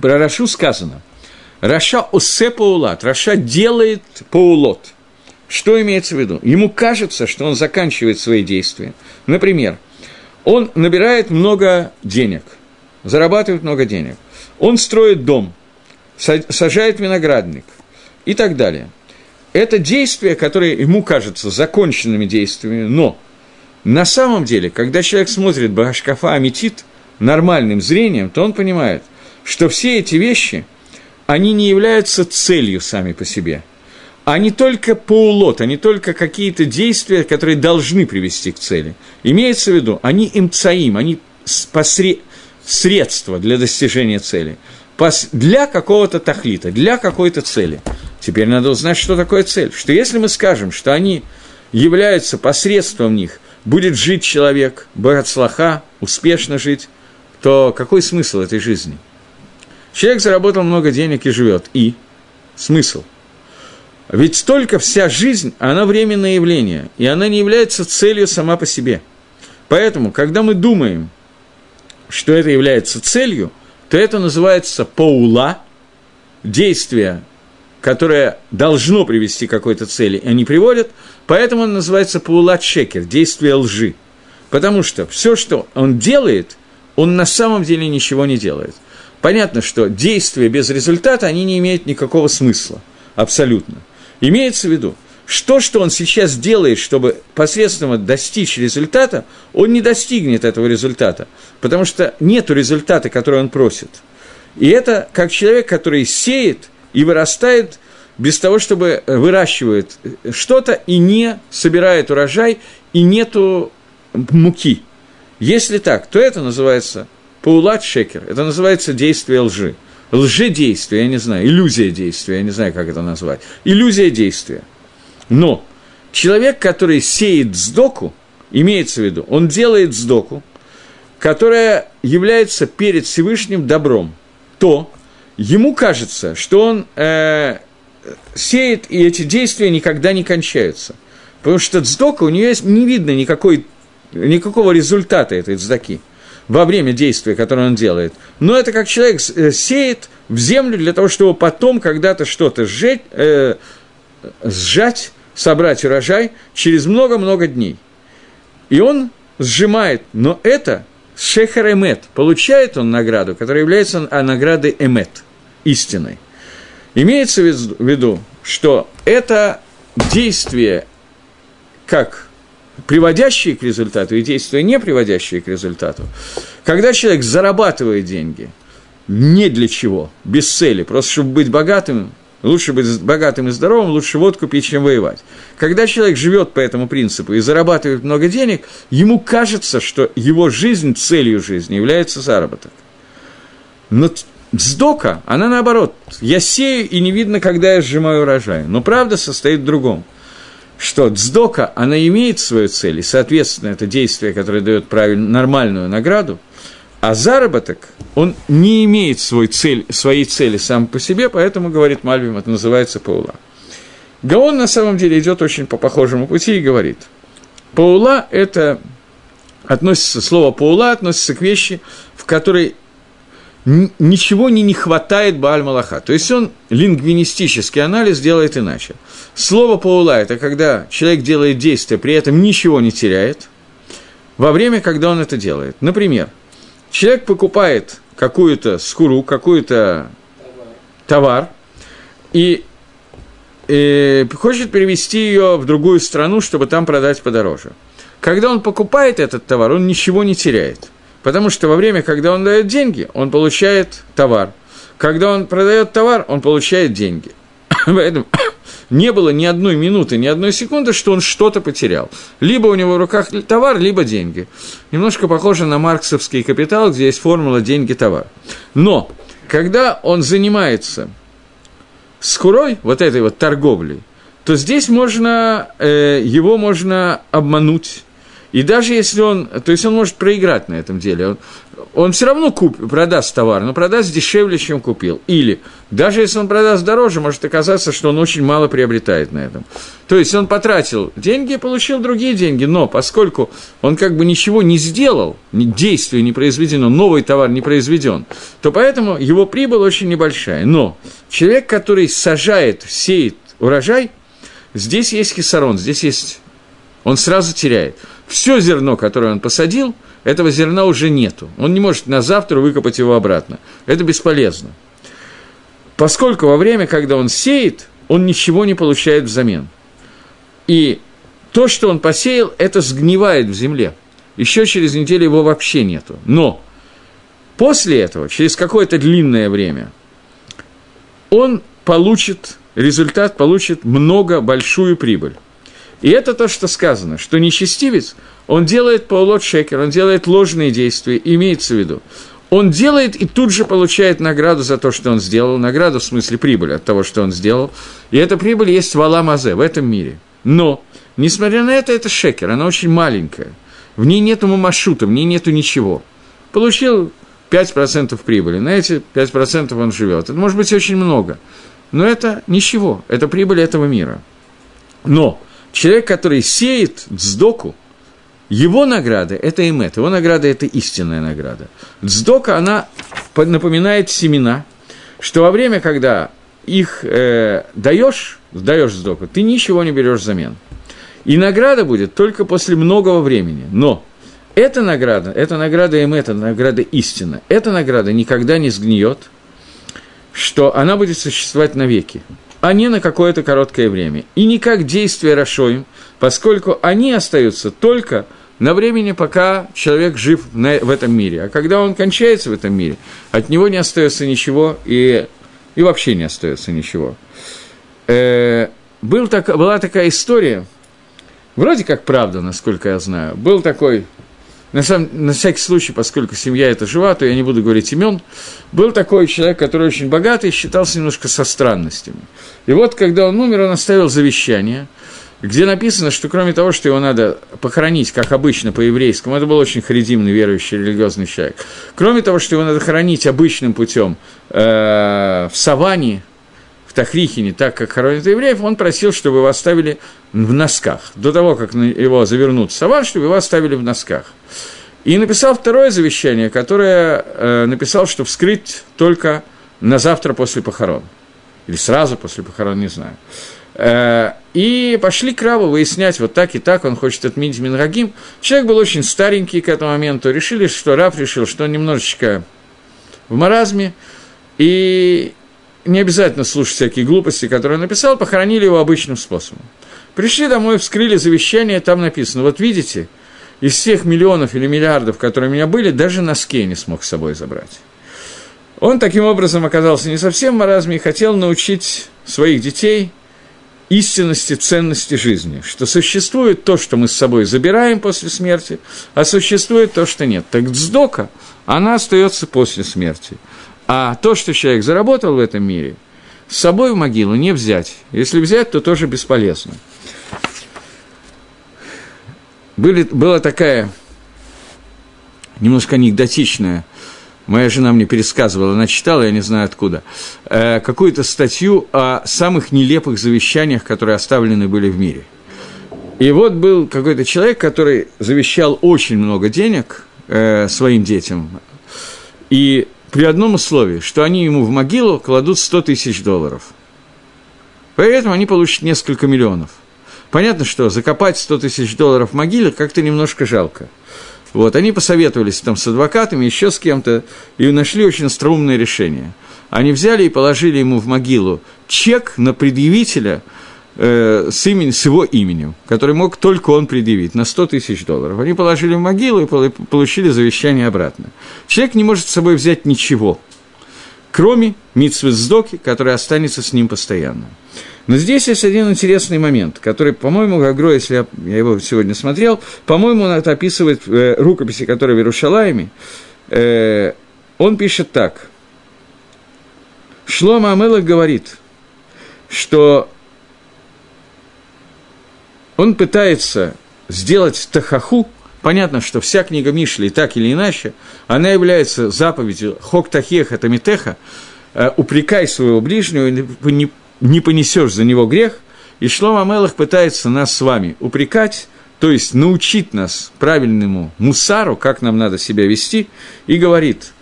Про Рашу сказано – רשע עושה פעולת, רשע делает פעולות. Что имеется в виду? Ему кажется, что он заканчивает свои действия. Например, он набирает много денег, зарабатывает много денег. Он строит дом, сажает виноградник и так далее. Это действия, которые ему кажутся законченными действиями, но на самом деле, когда человек смотрит Башкафа Аметит нормальным зрением, то он понимает, что все эти вещи – они не являются целью сами по себе. Они только поулот, они только какие-то действия, которые должны привести к цели. Имеется в виду, они имцаим, они посред... средства для достижения цели. Пос... Для какого-то тахлита, для какой-то цели. Теперь надо узнать, что такое цель. Что если мы скажем, что они являются посредством них, будет жить человек, богатслаха, успешно жить, то какой смысл этой жизни – Человек заработал много денег и живет. И? Смысл. Ведь только вся жизнь, она временное явление, и она не является целью сама по себе. Поэтому, когда мы думаем, что это является целью, то это называется паула, действие, которое должно привести к какой-то цели, и они приводят, поэтому он называется паула чекер, действие лжи. Потому что все, что он делает, он на самом деле ничего не делает – Понятно, что действия без результата, они не имеют никакого смысла, абсолютно. Имеется в виду, что, что он сейчас делает, чтобы посредством достичь результата, он не достигнет этого результата, потому что нет результата, который он просит. И это как человек, который сеет и вырастает без того, чтобы выращивает что-то и не собирает урожай, и нету муки. Если так, то это называется Паулат шекер – это называется действие лжи. Лжедействие, я не знаю, иллюзия действия, я не знаю, как это назвать. Иллюзия действия. Но человек, который сеет сдоку, имеется в виду, он делает сдоку, которая является перед Всевышним добром, то ему кажется, что он э, сеет, и эти действия никогда не кончаются. Потому что сдока у нее не видно никакой, никакого результата этой сдаки – во время действия, которое он делает. Но это как человек э, сеет в землю для того, чтобы потом когда-то что-то сжать, э, сжать, собрать урожай через много-много дней. И он сжимает, но это шехер эмет, получает он награду, которая является наградой эмет, истиной. Имеется в виду, что это действие, как приводящие к результату, и действия, не приводящие к результату. Когда человек зарабатывает деньги, не для чего, без цели, просто чтобы быть богатым, лучше быть богатым и здоровым, лучше водку пить, чем воевать. Когда человек живет по этому принципу и зарабатывает много денег, ему кажется, что его жизнь, целью жизни является заработок. Но сдока, она наоборот. Я сею, и не видно, когда я сжимаю урожай. Но правда состоит в другом – что дздока, она имеет свою цель, и, соответственно, это действие, которое дает правильную, нормальную награду, а заработок, он не имеет свой цель, своей цели сам по себе, поэтому, говорит Мальбим, это называется Паула. Гаон на самом деле идет очень по похожему пути и говорит, Паула – это относится, слово Паула относится к вещи, в которой ничего не не хватает Бааль Малаха. То есть он лингвинистический анализ делает иначе. Слово Паула – это когда человек делает действие, при этом ничего не теряет, во время, когда он это делает. Например, человек покупает какую-то скуру, какой-то товар, и, и хочет перевести ее в другую страну, чтобы там продать подороже. Когда он покупает этот товар, он ничего не теряет. Потому что во время, когда он дает деньги, он получает товар. Когда он продает товар, он получает деньги. (coughs) Поэтому (coughs) не было ни одной минуты, ни одной секунды, что он что-то потерял. Либо у него в руках товар, либо деньги. Немножко похоже на марксовский капитал, где есть формула «деньги-товар». Но, когда он занимается скурой, вот этой вот торговлей, то здесь можно, э, его можно обмануть. И даже если он, то есть он может проиграть на этом деле, он, он все равно куп, продаст товар, но продаст дешевле, чем купил. Или даже если он продаст дороже, может оказаться, что он очень мало приобретает на этом. То есть он потратил деньги и получил другие деньги, но поскольку он как бы ничего не сделал, действие не произведено, новый товар не произведен, то поэтому его прибыль очень небольшая. Но человек, который сажает, сеет урожай, здесь есть хисарон, здесь есть... Он сразу теряет. Все зерно, которое он посадил – этого зерна уже нету. Он не может на завтра выкопать его обратно. Это бесполезно. Поскольку во время, когда он сеет, он ничего не получает взамен. И то, что он посеял, это сгнивает в земле. Еще через неделю его вообще нету. Но после этого, через какое-то длинное время, он получит результат, получит много, большую прибыль. И это то, что сказано, что нечестивец – он делает полот шекер, он делает ложные действия, имеется в виду. Он делает и тут же получает награду за то, что он сделал, награду в смысле прибыли от того, что он сделал. И эта прибыль есть в Аламазе, в этом мире. Но, несмотря на это, это шекер, она очень маленькая. В ней нету мамашута, в ней нету ничего. Получил 5% прибыли, на эти 5% он живет. Это может быть очень много, но это ничего, это прибыль этого мира. Но человек, который сеет сдоку, его награда – это имет, его награда – это истинная награда. Дздока, она напоминает семена, что во время, когда их э, даешь, даешь сдоку, ты ничего не берешь взамен. И награда будет только после многого времени. Но эта награда, эта награда им, это награда истина. Эта награда никогда не сгниет, что она будет существовать навеки, а не на какое-то короткое время. И не как действие Рашоим, поскольку они остаются только – на времени, пока человек жив в этом мире. А когда он кончается в этом мире, от него не остается ничего и, и вообще не остается ничего. Э, был так, была такая история, вроде как правда, насколько я знаю. Был такой, на, самом, на всякий случай, поскольку семья эта жива, то я не буду говорить имен, был такой человек, который очень богатый, считался немножко со странностями. И вот, когда он умер, он оставил завещание – где написано, что кроме того, что его надо похоронить, как обычно по-еврейскому, это был очень харидимный, верующий, религиозный человек, кроме того, что его надо хоронить обычным путем э, в саванне, в Тахрихине, так как хоронят евреев, он просил, чтобы его оставили в носках. До того, как его завернут в саван, чтобы его оставили в носках. И написал второе завещание, которое э, написал, что вскрыть только на завтра после похорон. Или сразу после похорон, не знаю. Э, и пошли к Раву выяснять, вот так и так он хочет отменить Мингагим. Человек был очень старенький к этому моменту. Решили, что Рав решил, что он немножечко в маразме. И не обязательно слушать всякие глупости, которые он написал, похоронили его обычным способом. Пришли домой, вскрыли завещание, там написано, вот видите, из всех миллионов или миллиардов, которые у меня были, даже носки я не смог с собой забрать. Он таким образом оказался не совсем в маразме и хотел научить своих детей – истинности ценности жизни, что существует то, что мы с собой забираем после смерти, а существует то, что нет. Так дздока, она остается после смерти. А то, что человек заработал в этом мире, с собой в могилу не взять. Если взять, то тоже бесполезно. Были, была такая немножко анекдотичная моя жена мне пересказывала, она читала, я не знаю откуда, э, какую-то статью о самых нелепых завещаниях, которые оставлены были в мире. И вот был какой-то человек, который завещал очень много денег э, своим детям, и при одном условии, что они ему в могилу кладут 100 тысяч долларов. При этом они получат несколько миллионов. Понятно, что закопать 100 тысяч долларов в могиле как-то немножко жалко – вот, они посоветовались там с адвокатами, еще с кем-то, и нашли очень остроумное решение. Они взяли и положили ему в могилу чек на предъявителя э, с, имени, с его именем, который мог только он предъявить, на 100 тысяч долларов. Они положили в могилу и получили завещание обратно. Человек не может с собой взять ничего, кроме митсвы сдоки, которая останется с ним постоянно. Но здесь есть один интересный момент, который, по-моему, Гагро, если я, я его сегодня смотрел, по-моему, он это описывает в э, рукописи, которая в Иерушалайме. Э, он пишет так. Шлома Амелах говорит, что он пытается сделать тахаху, понятно, что вся книга Мишли, так или иначе, она является заповедью хок тахеха тамитеха, э, упрекай своего ближнего, не, не понесешь за него грех, и Шлома Мелах пытается нас с вами упрекать, то есть научить нас правильному мусару, как нам надо себя вести, и говорит,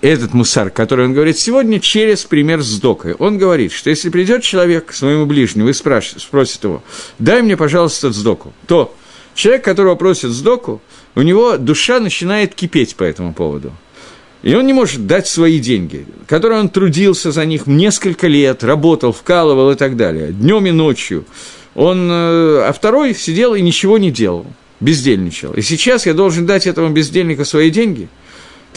этот мусар, который он говорит сегодня, через пример с докой. Он говорит, что если придет человек к своему ближнему и спрашивает, спросит его, дай мне, пожалуйста, сдоку, то человек, которого просит сдоку, у него душа начинает кипеть по этому поводу. И он не может дать свои деньги, которые он трудился за них несколько лет, работал, вкалывал и так далее, днем и ночью. Он, э, а второй сидел и ничего не делал, бездельничал. И сейчас я должен дать этому бездельнику свои деньги –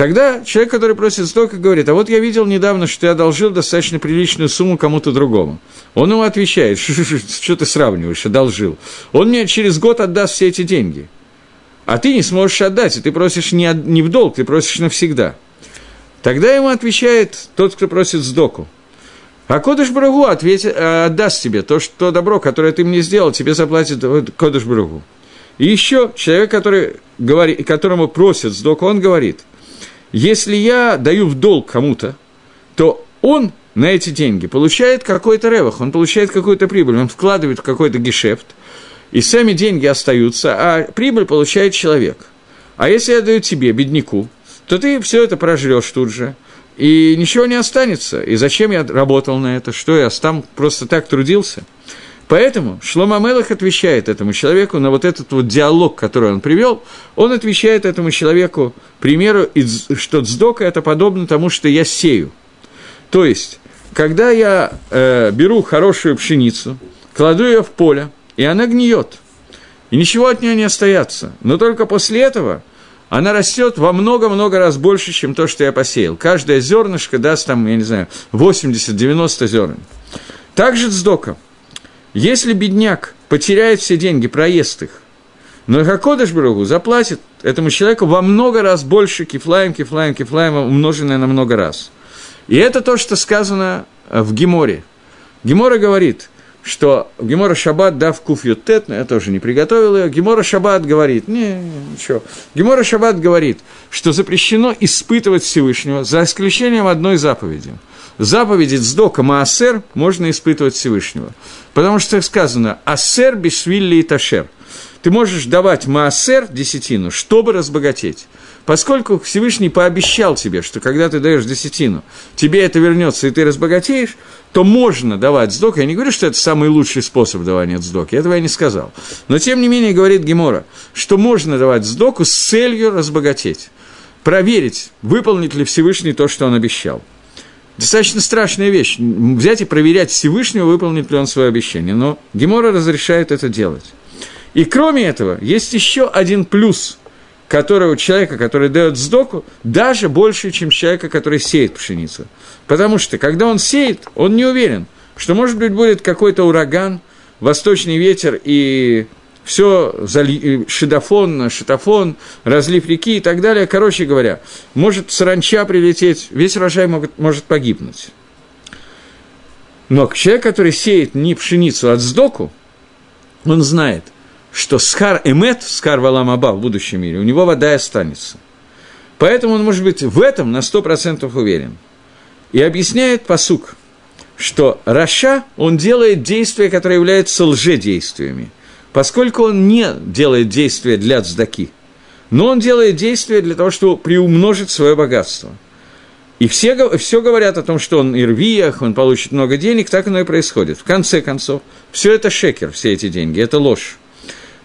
Тогда человек, который просит столько, говорит, а вот я видел недавно, что я одолжил достаточно приличную сумму кому-то другому. Он ему отвечает, что ты сравниваешь, одолжил. Он мне через год отдаст все эти деньги. А ты не сможешь отдать, и ты просишь не, не в долг, ты просишь навсегда. Тогда ему отвечает тот, кто просит сдоку. А Кодыш Брагу ответит, э, отдаст тебе то, что добро, которое ты мне сделал, тебе заплатит Кодыш Брагу. И еще человек, который говорит, которому просит сдоку, он говорит – если я даю в долг кому-то, то он на эти деньги получает какой-то ревах, он получает какую-то прибыль, он вкладывает в какой-то гешефт, и сами деньги остаются, а прибыль получает человек. А если я даю тебе, бедняку, то ты все это прожрешь тут же, и ничего не останется. И зачем я работал на это? Что я там просто так трудился? Поэтому Шлома Мелах отвечает этому человеку на вот этот вот диалог, который он привел, он отвечает этому человеку, к примеру, что цдока – это подобно тому, что я сею. То есть, когда я э, беру хорошую пшеницу, кладу ее в поле, и она гниет, и ничего от нее не остается, но только после этого она растет во много-много раз больше, чем то, что я посеял. Каждое зернышко даст там, я не знаю, 80-90 зерен. Также цдока – если бедняк потеряет все деньги, проест их, но Хакодыш Брагу заплатит этому человеку во много раз больше кифлаем, кифлаем, кифлаем, умноженное на много раз. И это то, что сказано в Геморе. Гемора говорит, что Гемора Шаббат, дав куф ютет, я тоже не приготовил ее, Гемора Шаббат говорит, не, ничего, Гемора Шаббат говорит, что запрещено испытывать Всевышнего за исключением одной заповеди – заповеди Цдока Маасер можно испытывать Всевышнего. Потому что сказано «Асер бишвилли и ташер». Ты можешь давать Маасер, десятину, чтобы разбогатеть. Поскольку Всевышний пообещал тебе, что когда ты даешь десятину, тебе это вернется, и ты разбогатеешь, то можно давать сдок. Я не говорю, что это самый лучший способ давания сдоки, этого я не сказал. Но, тем не менее, говорит Гемора, что можно давать сдоку с целью разбогатеть. Проверить, выполнит ли Всевышний то, что он обещал. Достаточно страшная вещь. Взять и проверять Всевышнего, выполнит ли он свое обещание. Но Гемора разрешает это делать. И кроме этого, есть еще один плюс, который у человека, который дает сдоку, даже больше, чем человека, который сеет пшеницу. Потому что, когда он сеет, он не уверен, что, может быть, будет какой-то ураган, восточный ветер и все зали... Шидофон, шитофон, разлив реки и так далее. Короче говоря, может саранча прилететь, весь урожай может, может погибнуть. Но человек, который сеет не пшеницу, а сдоку, он знает, что скар эмет, скар валамаба в будущем мире, у него вода и останется. Поэтому он может быть в этом на 100% уверен. И объясняет посук, что Раша, он делает действия, которые являются лжедействиями – поскольку он не делает действия для цдаки, но он делает действия для того, чтобы приумножить свое богатство. И все, все говорят о том, что он ирвиях, он получит много денег, так оно и происходит. В конце концов, все это шекер, все эти деньги, это ложь.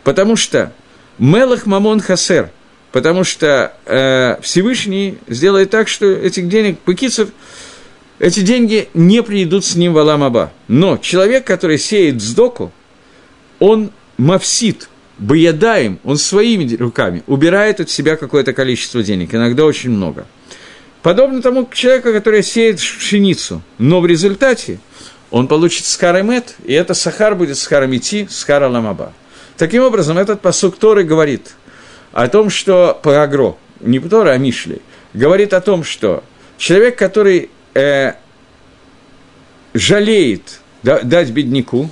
Потому что Мелах Мамон Хасер, потому что э, Всевышний сделает так, что этих денег, Пакицев, эти деньги не придут с ним в Аламаба. Но человек, который сеет сдоку, он мавсит, боедаем, он своими руками убирает от себя какое-то количество денег, иногда очень много. Подобно тому человеку, который сеет пшеницу, но в результате он получит скарамет, и это сахар будет скарамити, скара ламаба. Таким образом, этот посук Торы говорит о том, что Парагро, не Тора, а Мишли, говорит о том, что человек, который э, жалеет да, дать бедняку,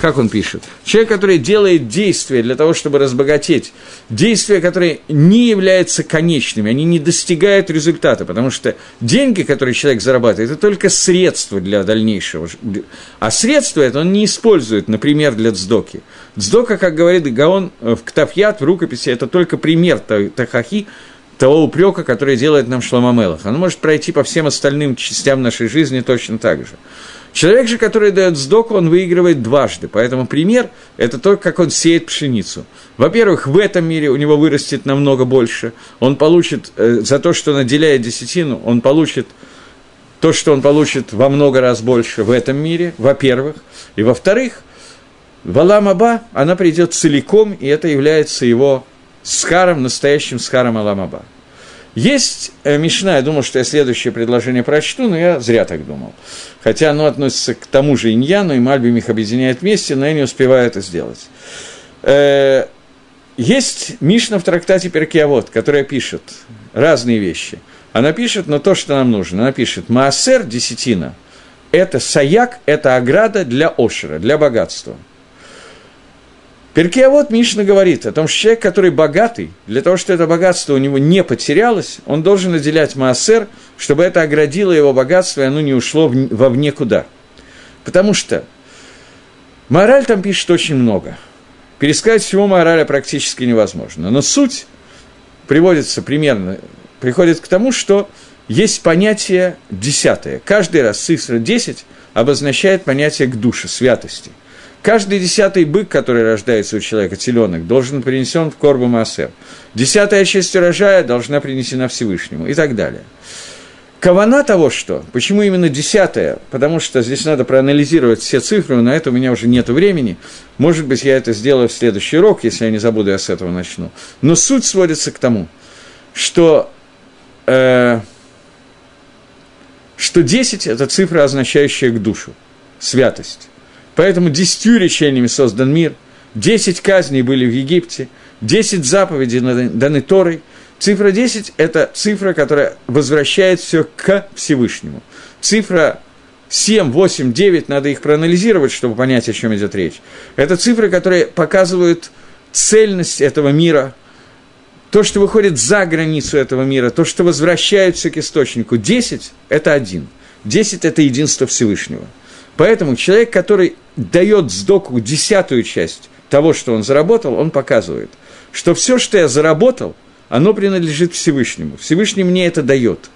как он пишет? Человек, который делает действия для того, чтобы разбогатеть, действия, которые не являются конечными, они не достигают результата, потому что деньги, которые человек зарабатывает, это только средства для дальнейшего. А средства это он не использует, например, для дздоки. Дздока, как говорит Гаон в Ктафьят, в рукописи, это только пример Тахахи, того упрека, который делает нам Шламамелах. Он может пройти по всем остальным частям нашей жизни точно так же. Человек же, который дает сдоку, он выигрывает дважды. Поэтому пример – это то, как он сеет пшеницу. Во-первых, в этом мире у него вырастет намного больше. Он получит э, за то, что наделяет десятину, он получит то, что он получит во много раз больше в этом мире, во-первых. И во-вторых, Валам Аба, она придет целиком, и это является его схаром, настоящим схаром Аламаба. Есть э, Мишна, я думал, что я следующее предложение прочту, но я зря так думал. Хотя оно относится к тому же иньяну, и Мальбим их объединяет вместе, но я не успеваю это сделать. Э, есть Мишна в трактате Перкиавод, которая пишет разные вещи. Она пишет, но то, что нам нужно. Она пишет, Маасер, десятина, это саяк, это ограда для ошера, для богатства – вот Мишна говорит о том, что человек, который богатый, для того, чтобы это богатство у него не потерялось, он должен наделять Маасер, чтобы это оградило его богатство, и оно не ушло вовне куда. Потому что мораль там пишет очень много. Пересказать всего мораля практически невозможно. Но суть приводится примерно, приходит к тому, что есть понятие десятое. Каждый раз цифра 10 обозначает понятие к душе, святости. Каждый десятый бык, который рождается у человека, теленок, должен принесен в корбу Маасер. Десятая часть урожая должна принесена Всевышнему и так далее. Кавана того, что, почему именно десятая, потому что здесь надо проанализировать все цифры, на это у меня уже нет времени. Может быть, я это сделаю в следующий урок, если я не забуду, я с этого начну. Но суть сводится к тому, что, э, что 10 – это цифра, означающая к душу, святость. Поэтому десятью речениями создан мир, десять казней были в Египте, десять заповедей даны Торой. Цифра 10 – это цифра, которая возвращает все к Всевышнему. Цифра 7, 8, 9, надо их проанализировать, чтобы понять, о чем идет речь. Это цифры, которые показывают цельность этого мира, то, что выходит за границу этого мира, то, что возвращается к источнику. 10 – это один. 10 – это единство Всевышнего – Поэтому человек, который дает сдоку десятую часть того, что он заработал, он показывает, что все, что я заработал, оно принадлежит Всевышнему. Всевышний мне это дает.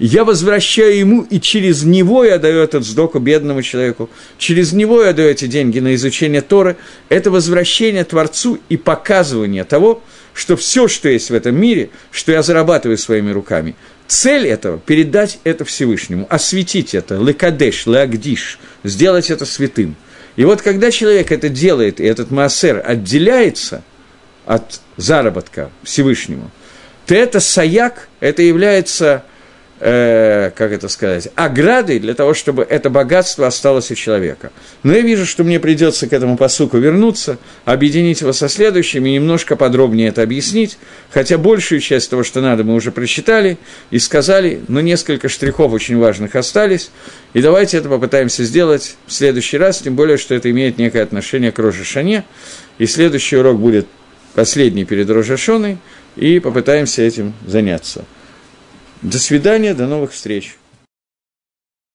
Я возвращаю ему, и через него я даю этот сдоку бедному человеку, через него я даю эти деньги на изучение Торы. Это возвращение Творцу и показывание того, что все, что есть в этом мире, что я зарабатываю своими руками, Цель этого – передать это Всевышнему, осветить это, лекадеш, леагдиш, сделать это святым. И вот когда человек это делает, и этот маасер отделяется от заработка Всевышнему, то это саяк, это является э, как это сказать, оградой для того, чтобы это богатство осталось у человека. Но я вижу, что мне придется к этому посуку вернуться, объединить его со следующим и немножко подробнее это объяснить, хотя большую часть того, что надо, мы уже прочитали и сказали, но несколько штрихов очень важных остались, и давайте это попытаемся сделать в следующий раз, тем более, что это имеет некое отношение к Рожешане, и следующий урок будет последний перед Рожешоной, и попытаемся этим заняться. До свидания, до новых встреч.